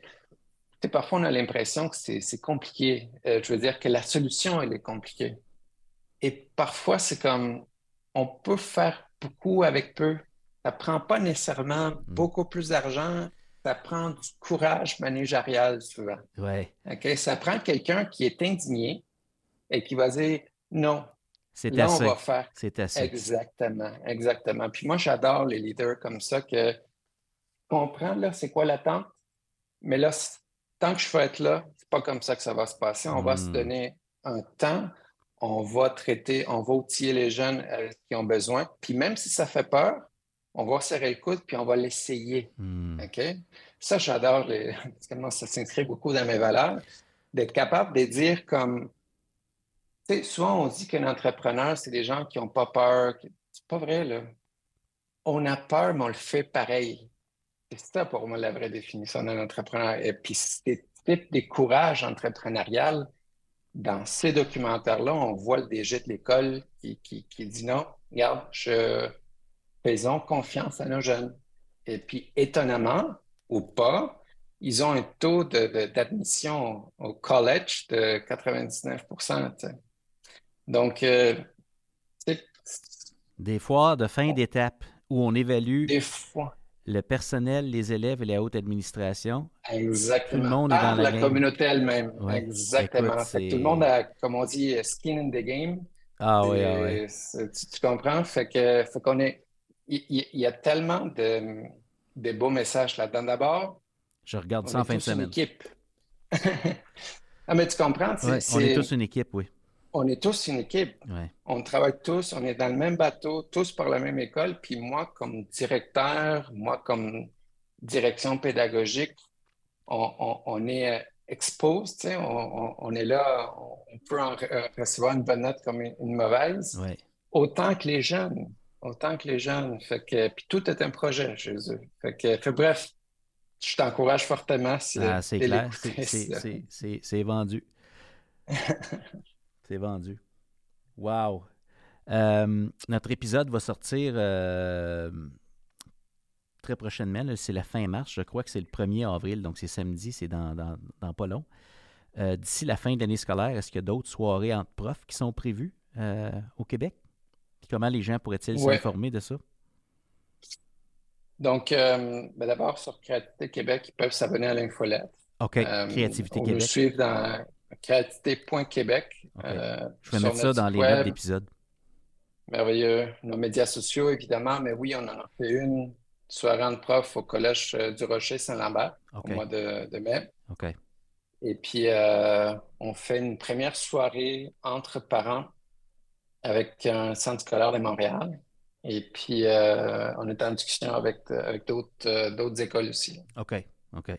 Parfois, on a l'impression que c'est compliqué. Euh, je veux dire que la solution, elle est compliquée. Et parfois, c'est comme on peut faire beaucoup avec peu. Ça prend pas nécessairement mm. beaucoup plus d'argent. Ça prend du courage managérial souvent. Ouais. Ça prend quelqu'un qui est indigné et qui va dire non, c'est assez. on va faire. C'est assez. Exactement, exactement. Puis moi, j'adore les leaders comme ça que comprendre là, c'est quoi l'attente, mais là, tant que je vais être là, c'est pas comme ça que ça va se passer. On va se hmm. donner un temps, on va traiter, on va outiller les jeunes euh, qui ont besoin. Puis même si ça fait peur, on va serrer le coude puis on va l'essayer. Hmm. OK? Ça, j'adore. Les... ça s'inscrit beaucoup dans mes valeurs. D'être capable de dire comme souvent, on dit qu'un entrepreneur, c'est des gens qui n'ont pas peur. C'est pas vrai, là. On a peur, mais on le fait pareil. C'est ça pour moi la vraie définition d'un entrepreneur. Et puis, c'est type de courage entrepreneurial. Dans ces documentaires-là, on voit le DG de l'école qui, qui, dit non, regarde, je, faisons confiance à nos jeunes. Et puis, étonnamment ou pas, ils ont un taux d'admission au college de 99% donc, euh, des fois, de fin d'étape où on évalue le personnel, les élèves et la haute administration. Exactement. Tout le monde est dans la, communauté elle-même. Exactement. tout le monde a, comme on dit, skin in the game. Ah oui, ah oui. Tu, comprends? Fait que, qu'on est. Il, y, a tellement de, de beaux messages là-dedans. D'abord, je regarde ça en fin de semaine. Une équipe. ah, mais tu comprends? on est tous une équipe, oui on est tous une équipe. On travaille tous, on est dans le même bateau, tous par la même école. Puis moi, comme directeur, moi, comme direction pédagogique, on, est euh, exposé, on, on, est là, on peut en recevoir une bonne note comme une, mauvaise. Autant que les jeunes. Autant que les jeunes. Fait que, puis tout est un projet chez eux. Fait que, bref, je t'encourage fortement. Ah, c'est clair, c'est vendu. C'est vendu. Wow. Euh, notre épisode va sortir euh, très prochainement. C'est la fin mars. Je crois que c'est le 1er avril, donc c'est samedi, c'est dans, dans, pas long. Euh, d'ici la fin de l'année scolaire, est-ce qu'il y a d'autres soirées entre profs qui sont prévues au Québec? comment les gens pourraient-ils s'informer de ça? Donc, ben d'abord, sur Créativité Québec, ils peuvent s'abonner à l'infolette. OK, Créativité Québec. Nous suivre dans créativité.québec. Euh, Je vais mettre ça dans les notes d'épisode. Merveilleux. Nos médias sociaux, évidemment, mais oui, on en a fait une soirée de prof au Collège euh, du Rocher Saint-Lambert au mois de, mai. OK. Et puis, euh, on fait une première soirée entre parents avec un centre scolaire de Montréal. Et puis, on est en discussion avec, avec d'autres écoles aussi. OK, OK.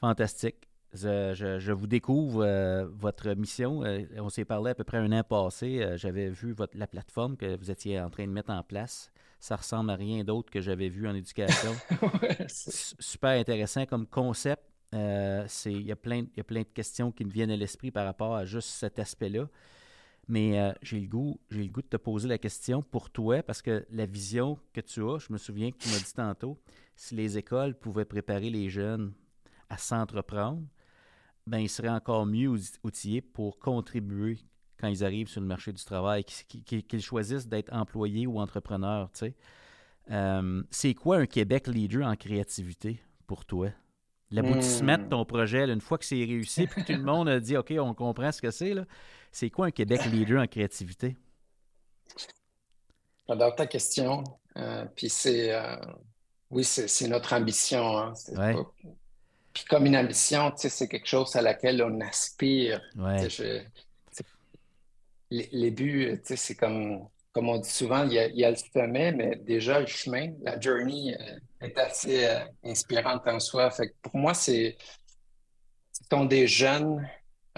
Fantastique. Je, vous découvre euh, votre mission. Euh, on s'est parlé à peu près un an passé. Euh, j'avais vu votre, la plateforme que vous étiez en train de mettre en place. Ça ressemble à rien d'autre que j'avais vu en éducation. Super intéressant comme concept. Il y, a plein, y a plein de questions qui me viennent à l'esprit par rapport à juste cet aspect-là. Mais j'ai le goût, j'ai le goût de te poser la question pour toi, parce que la vision que tu as, je me souviens que tu m'as dit tantôt, si les écoles pouvaient préparer les jeunes à s'entreprendre, ben, ils seraient encore mieux outillés pour contribuer quand ils arrivent sur le marché du travail, qu'ils choisissent d'être employés ou entrepreneurs. Euh, c'est quoi un Québec leader en créativité pour toi? L'aboutissement de ton projet, une fois que c'est réussi, puis tout le monde a dit OK, on comprend ce que c'est, c'est quoi un Québec leader en créativité? J'adore ta question. Euh, puis c'est. Euh, Oui, c'est notre ambition. Hein. Puis comme une ambition, c'est quelque chose à laquelle on aspire. Les, buts, c'est comme, comme on dit souvent, il y, a, le sommet, mais déjà le chemin, la journey euh, est assez euh, inspirante en soi. Fait pour moi, c'est ce sont des jeunes,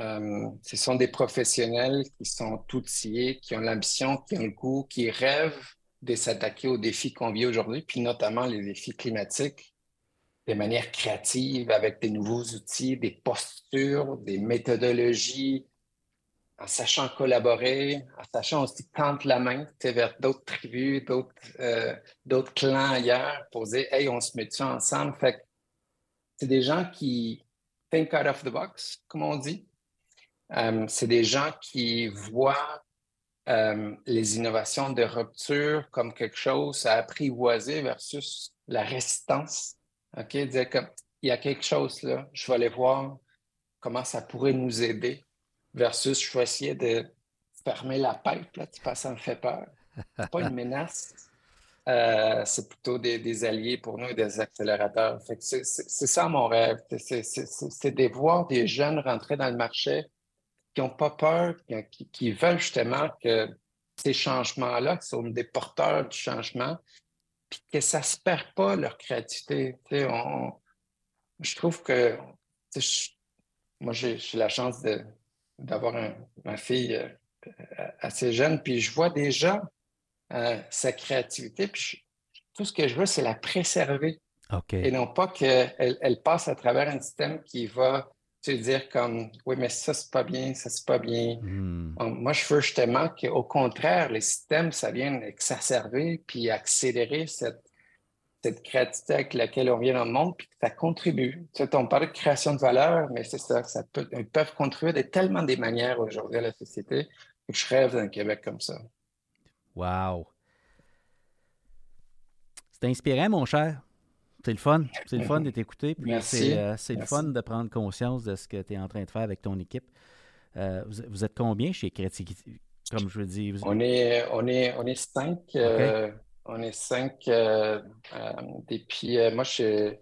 euh, ce sont des professionnels qui sont outillés, qui ont l'ambition, qui ont le goût, qui rêvent de s'attaquer aux défis qu'on vit aujourd'hui, puis notamment les défis climatiques, de manière créative, avec des nouveaux outils, des postures, des méthodologies, en sachant collaborer, en sachant aussi tendre la main vers d'autres tribus, euh, d'autres clans ailleurs pour dire Hey, on se met dessus ensemble. C'est des gens qui think out of the box, comme on dit. Euh, c'est des gens qui voient euh, les innovations de rupture comme quelque chose à apprivoiser versus la résistance. OK? Dire comme il y a quelque chose là, je vais aller voir comment ça pourrait nous aider versus je vais essayer de fermer la pipe, là, tu ça me fait peur. Pas une menace. Euh, c'est plutôt des, alliés pour nous, des accélérateurs. c'est, ça mon rêve. C'est, de voir des jeunes rentrer dans le marché qui n'ont pas peur, qui, veulent justement que ces changements-là, qui sont des porteurs du changement, puis que ça ne se perd pas leur créativité. je trouve que moi, j'ai la chance d'avoir ma fille euh, assez jeune, puis je vois déjà euh, sa créativité, puis tout ce que je veux, c'est la préserver. Et non pas qu'elle elle passe à travers un système qui va tu dire comme oui, mais ça, c'est pas bien, ça, c'est pas bien. Hmm. Moi, je veux justement qu'au contraire, les systèmes, ça vienne exacerber puis accélérer cette, cette créativité avec laquelle on vient dans le monde, puis que ça contribue. Tu sais, on parle de création de valeur, mais c'est ça, ça peut, ils peuvent contribuer de tellement des manières aujourd'hui à la société que je rêve d'un Québec comme ça. Wow! C'est inspirant, mon cher. C'est le fun. C'est le fun de t'écouter. Merci. Euh, c'est le fun de prendre conscience de ce que tu es en train de faire avec ton équipe. Euh, vous, êtes combien chez Creativity? Comme je veux dire. On, est, on, est, on est cinq. Euh, on est cinq. et puis, moi, je suis,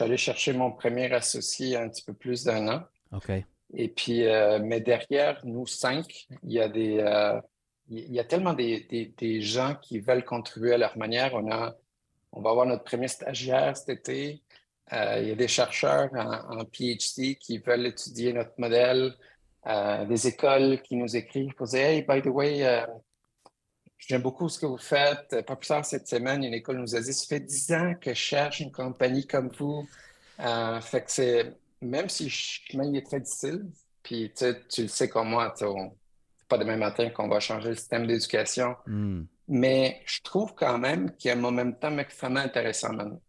allé chercher mon premier associé un petit peu plus d'un an. OK. Et puis, mais derrière nous cinq, il y a des. il y a tellement des, des, gens qui veulent contribuer à leur manière. On a on va avoir notre premier stagiaire cet été. Euh, il y a des chercheurs en, PhD qui veulent étudier notre modèle, euh, des écoles qui nous écrivent pour dire Hey, by the way, euh, j'aime beaucoup ce que vous faites. Pas plus tard cette semaine, une école nous a dit Ça fait dix ans que je cherche une compagnie comme vous. fait que c'est, même si le chemin est très difficile, puis tu le sais comme moi, c'est pas demain matin qu'on va changer le système d'éducation. Hmm. Mais je trouve quand même qu'il y a un momentum extrêmement intéressant maintenant.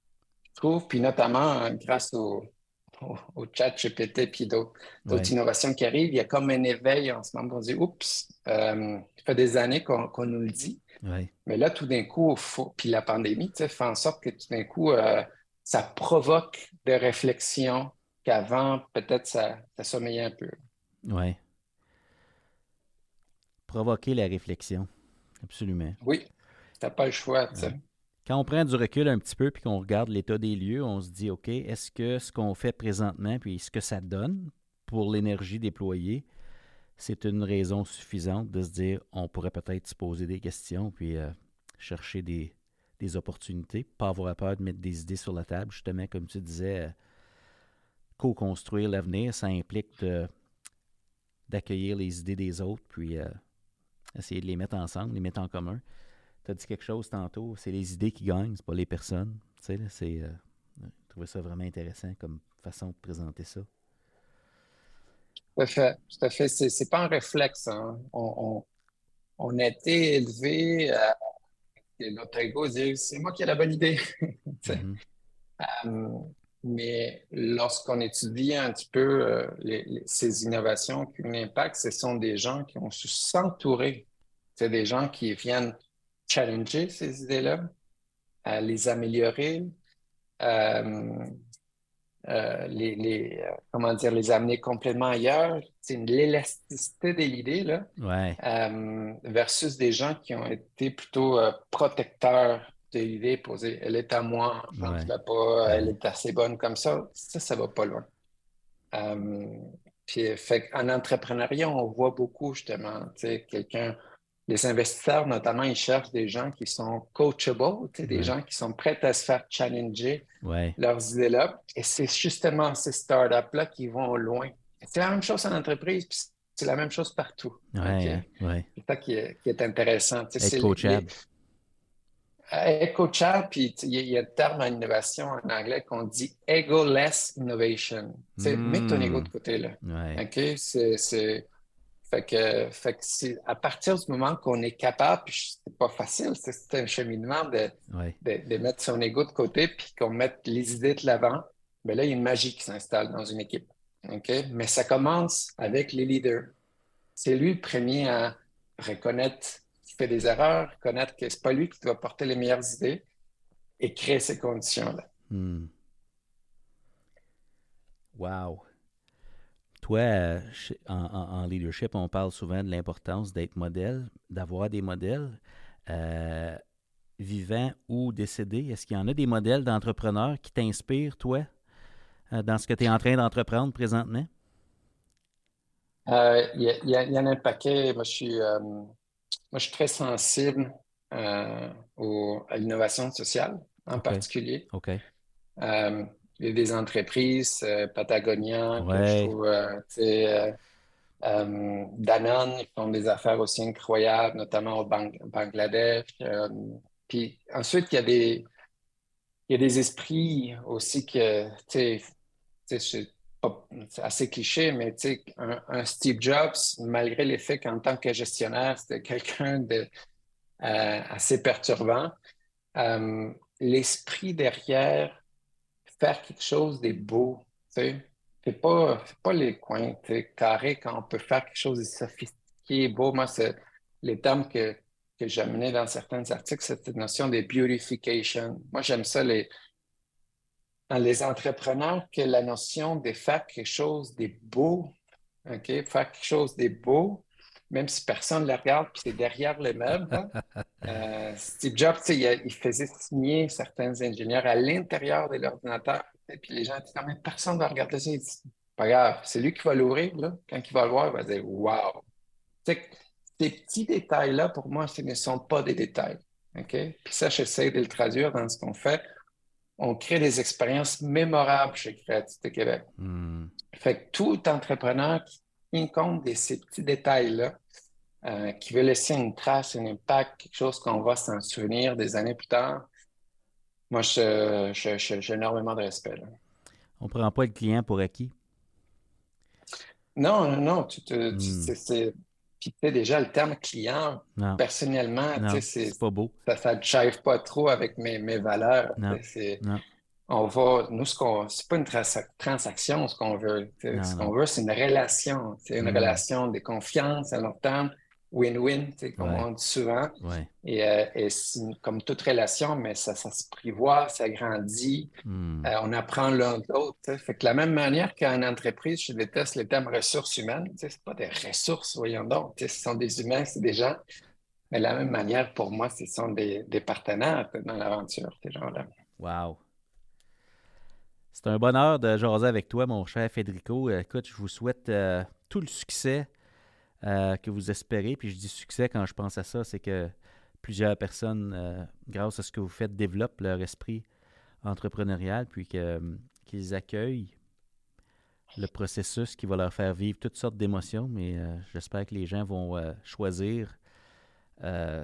Je trouve, puis notamment euh, grâce au, au, chat GPT puis d'autres innovations qui arrivent, il y a comme un éveil en ce moment. On dit, oups, euh, ça fait des années qu'on nous le dit. Mais là, tout d'un coup, puis la pandémie fait en sorte que tout d'un coup, euh, ça provoque des réflexions qu'avant, peut-être, ça, ça sommeillait un peu. Oui. Provoquer la réflexion. Absolument. Oui, tu n'as pas le choix. Quand on prend du recul un petit peu puis qu'on regarde l'état des lieux, on se dit OK, est-ce que ce qu'on fait présentement puis ce que ça donne pour l'énergie déployée, c'est une raison suffisante de se dire on pourrait peut-être se poser des questions puis euh, chercher des, opportunités, pas avoir peur de mettre des idées sur la table, justement, comme tu disais, euh, co-construire l'avenir, ça implique d'accueillir les idées des autres, puis euh, essayer de les mettre ensemble, les mettre en commun. Tu as dit quelque chose tantôt, c'est les idées qui gagnent, c'est pas les personnes. Tu sais, c'est, euh, je trouvais ça vraiment intéressant comme façon de présenter ça. Tout à fait, tout à fait. C'est, pas un réflexe. Hein. On, on, a été élevé à notre ego dit c'est moi qui ai la bonne idée. Mm-hmm. Euh, mais lorsqu'on étudie un petit peu euh, ces innovations qui ont un impact, ce sont des gens qui ont su s'entourer. C'est des gens qui viennent challenger ces idées-là, les améliorer, euh, euh, les, comment dire, les amener complètement ailleurs. C'est l'élasticité de l'idée, là, versus des gens qui ont été plutôt protecteurs de l'idée posée. Elle est à moi, je pas, elle est assez bonne comme ça. Ça, ça va pas loin. Euh, puis, fait, en entrepreneuriat, on voit beaucoup justement, tu sais, quelqu'un, les investisseurs notamment, ils cherchent des gens qui sont coachable, tu sais, des gens qui sont prêts à se faire challenger leurs idées-là. Et c'est justement ces startups-là qui vont loin. C'est la même chose en entreprise, puis c'est la même chose partout. Ouais, C'est ça qui est, qui est intéressant. Être coachable. Coachable, puis il y, a un terme en innovation en anglais qu'on dit ego-less innovation. Mm. Mets ton ego de côté, là. OK? C'est. Fait que, fait que à partir du moment qu'on est capable, puis c'est pas facile, c'est un cheminement de, de, mettre son ego de côté, puis qu'on mette les idées de l'avant, mais ben là, il y a une magie qui s'installe dans une équipe. Mais ça commence avec les leaders. C'est lui le premier à reconnaître qu'il fait des erreurs, reconnaître que ce n'est pas lui qui doit porter les meilleures idées et créer ces conditions-là. Hmm. Wow. Toi, en, leadership, on parle souvent de l'importance d'être modèle, d'avoir des modèles euh, vivants ou décédés. Est-ce qu'il y en a des modèles d'entrepreneurs qui t'inspirent, toi? Euh, dans ce que tu es en train d'entreprendre présentement? Euh, il y, en a un paquet. Moi, je suis, euh, je suis très sensible au, à l'innovation sociale en particulier. OK. il y a des entreprises, Patagonia, je Danone, ils font des affaires aussi incroyables, notamment au Bangladesh. puis ensuite, il y a des, il y a des esprits aussi que, tu c'est assez cliché, mais un, un, Steve Jobs, malgré le fait qu'en tant que gestionnaire, c'était quelqu'un de euh, assez perturbant, euh, l'esprit derrière faire quelque chose de beau, sais, pas, pas les coins carrés quand on peut faire quelque chose de sophistiqué, beau. Moi, c'est les termes que, que j'ai amenés dans certains articles, cette notion de beautification. Moi, j'aime ça, les, les entrepreneurs que la notion de faire quelque chose de beau, OK, faire quelque chose de beau, même si personne ne le regarde, puis c'est derrière le meuble. Hein. Euh, Steve Jobs, il, faisait signer certains ingénieurs à l'intérieur de l'ordinateur, et puis les gens disaient, mais personne ne va regarder ça. Il dit, pas grave, c'est lui qui va l'ouvrir, là. Quand il va le voir, il va dire, wow. ces petits détails-là, pour moi, ce ne sont pas des détails. OK? Puis ça, j'essaie de le traduire dans ce qu'on fait on crée des expériences mémorables chez Créativité Québec. Hmm. Fait que tout entrepreneur qui tient compte de ces petits détails-là, euh, qui veut laisser une trace, un impact, quelque chose qu'on va s'en souvenir des années plus tard, moi, j'ai énormément de respect. On ne prend pas le client pour acquis? Non, non, non. Tu hmm. Puis tu déjà, le terme client, personnellement, c'est pas beau. Ça ne chève pas trop avec mes, mes valeurs. On va, nous, ce qu'on, c'est pas une transaction, ce qu'on veut. ce qu'on veut, c'est une relation. C'est une mm. relation de confiance à long terme win-win, comme on dit souvent. Et, euh, et comme toute relation, mais ça, ça se privoise, ça grandit, hmm. euh, on apprend l'un de l'autre. Fait que la même manière qu'en entreprise, je déteste le terme ressources humaines. Ce pas des ressources, voyons donc. Ce sont des humains, c'est des gens. Mais de la même manière, pour moi, ce sont des, des partenaires dans l'aventure, ces gens-là. Wow. C'est un bonheur de jaser avec toi, mon cher Federico. Écoute, je vous souhaite euh, tout le succès euh, que vous espérez. Puis je dis succès quand je pense à ça, c'est que plusieurs personnes, euh, grâce à ce que vous faites, développent leur esprit entrepreneurial, puis euh, qu'ils accueillent le processus qui va leur faire vivre toutes sortes d'émotions. Mais j'espère que les gens vont choisir,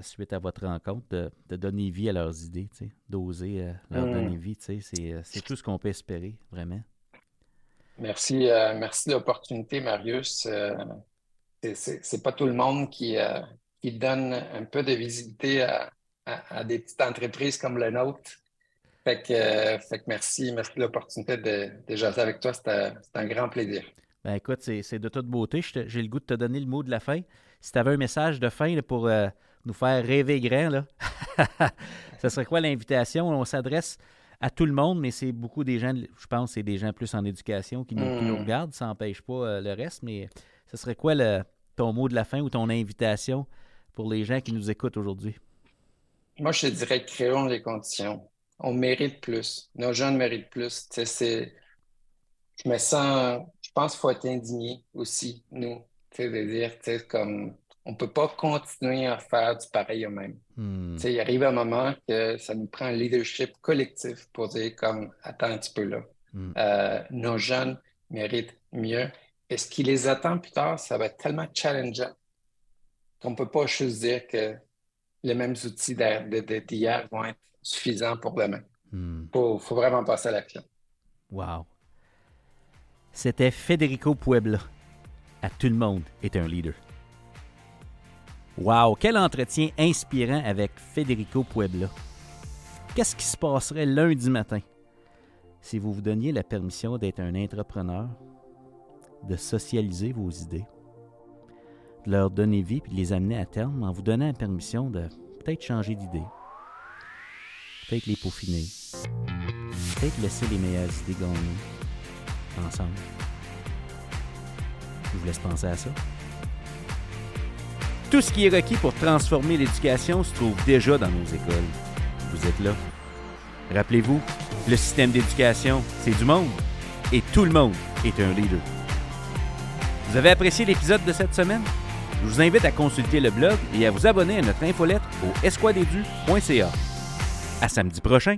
suite à votre rencontre, de, donner vie à leurs idées, d'oser leur donner vie. C'est tout ce qu'on peut espérer, vraiment. Merci, merci de l'opportunité, Marius c'est pas tout le monde qui, euh, qui donne un peu de visibilité à, à, des petites entreprises comme la nôtre. Fait que, euh, fait que merci, merci de l'opportunité de, de jaser avec toi. C'est un grand plaisir. Ben écoute, c'est de toute beauté. J'ai le goût de te donner le mot de la fin. Si tu avais un message de fin pour euh, nous faire rêver grand, là, ce serait quoi l'invitation? On s'adresse à tout le monde, mais c'est beaucoup des gens, je pense, c'est des gens plus en éducation qui nous, qui nous hmm. regardent. Ça n'empêche pas le reste, mais ce serait quoi le, ton mot de la fin ou ton invitation pour les gens qui nous écoutent aujourd'hui? Moi, je dirais créons les conditions. On mérite plus. Nos jeunes méritent plus. C'est, je me sens, je pense qu'il faut être indigné aussi, nous. De dire, comme on ne peut pas continuer à faire du pareil au même. Hmm. Il arrive un moment que ça nous prend un leadership collectif pour dire comme attends un petit peu là. Hmm. Euh, nos jeunes méritent mieux. Et ce qui les attend plus tard, ça va être tellement challengeant qu'on ne peut pas juste dire que les mêmes outils d'hier vont être suffisants pour demain. Il hmm. faut, faut, vraiment passer à l'action. Wow. C'était Federico Puebla. À tout le monde est un leader. Wow, quel entretien inspirant avec Federico Puebla. Qu'est-ce qui se passerait lundi matin si vous vous donniez la permission d'être un entrepreneur, de socialiser vos idées, de leur donner vie puis de les amener à terme en vous donnant la permission de peut-être changer d'idée, peut-être les peaufiner, peut-être laisser les meilleures idées gagner ensemble. Je vous laisse penser à ça. Tout ce qui est requis pour transformer l'éducation se trouve déjà dans nos écoles. Vous êtes là. Rappelez-vous, le système d'éducation, c'est du monde. Et tout le monde est un leader. Vous avez apprécié l'épisode de cette semaine? Je vous invite à consulter le blog et à vous abonner à notre infolettre au esquadedu.ca. À samedi prochain!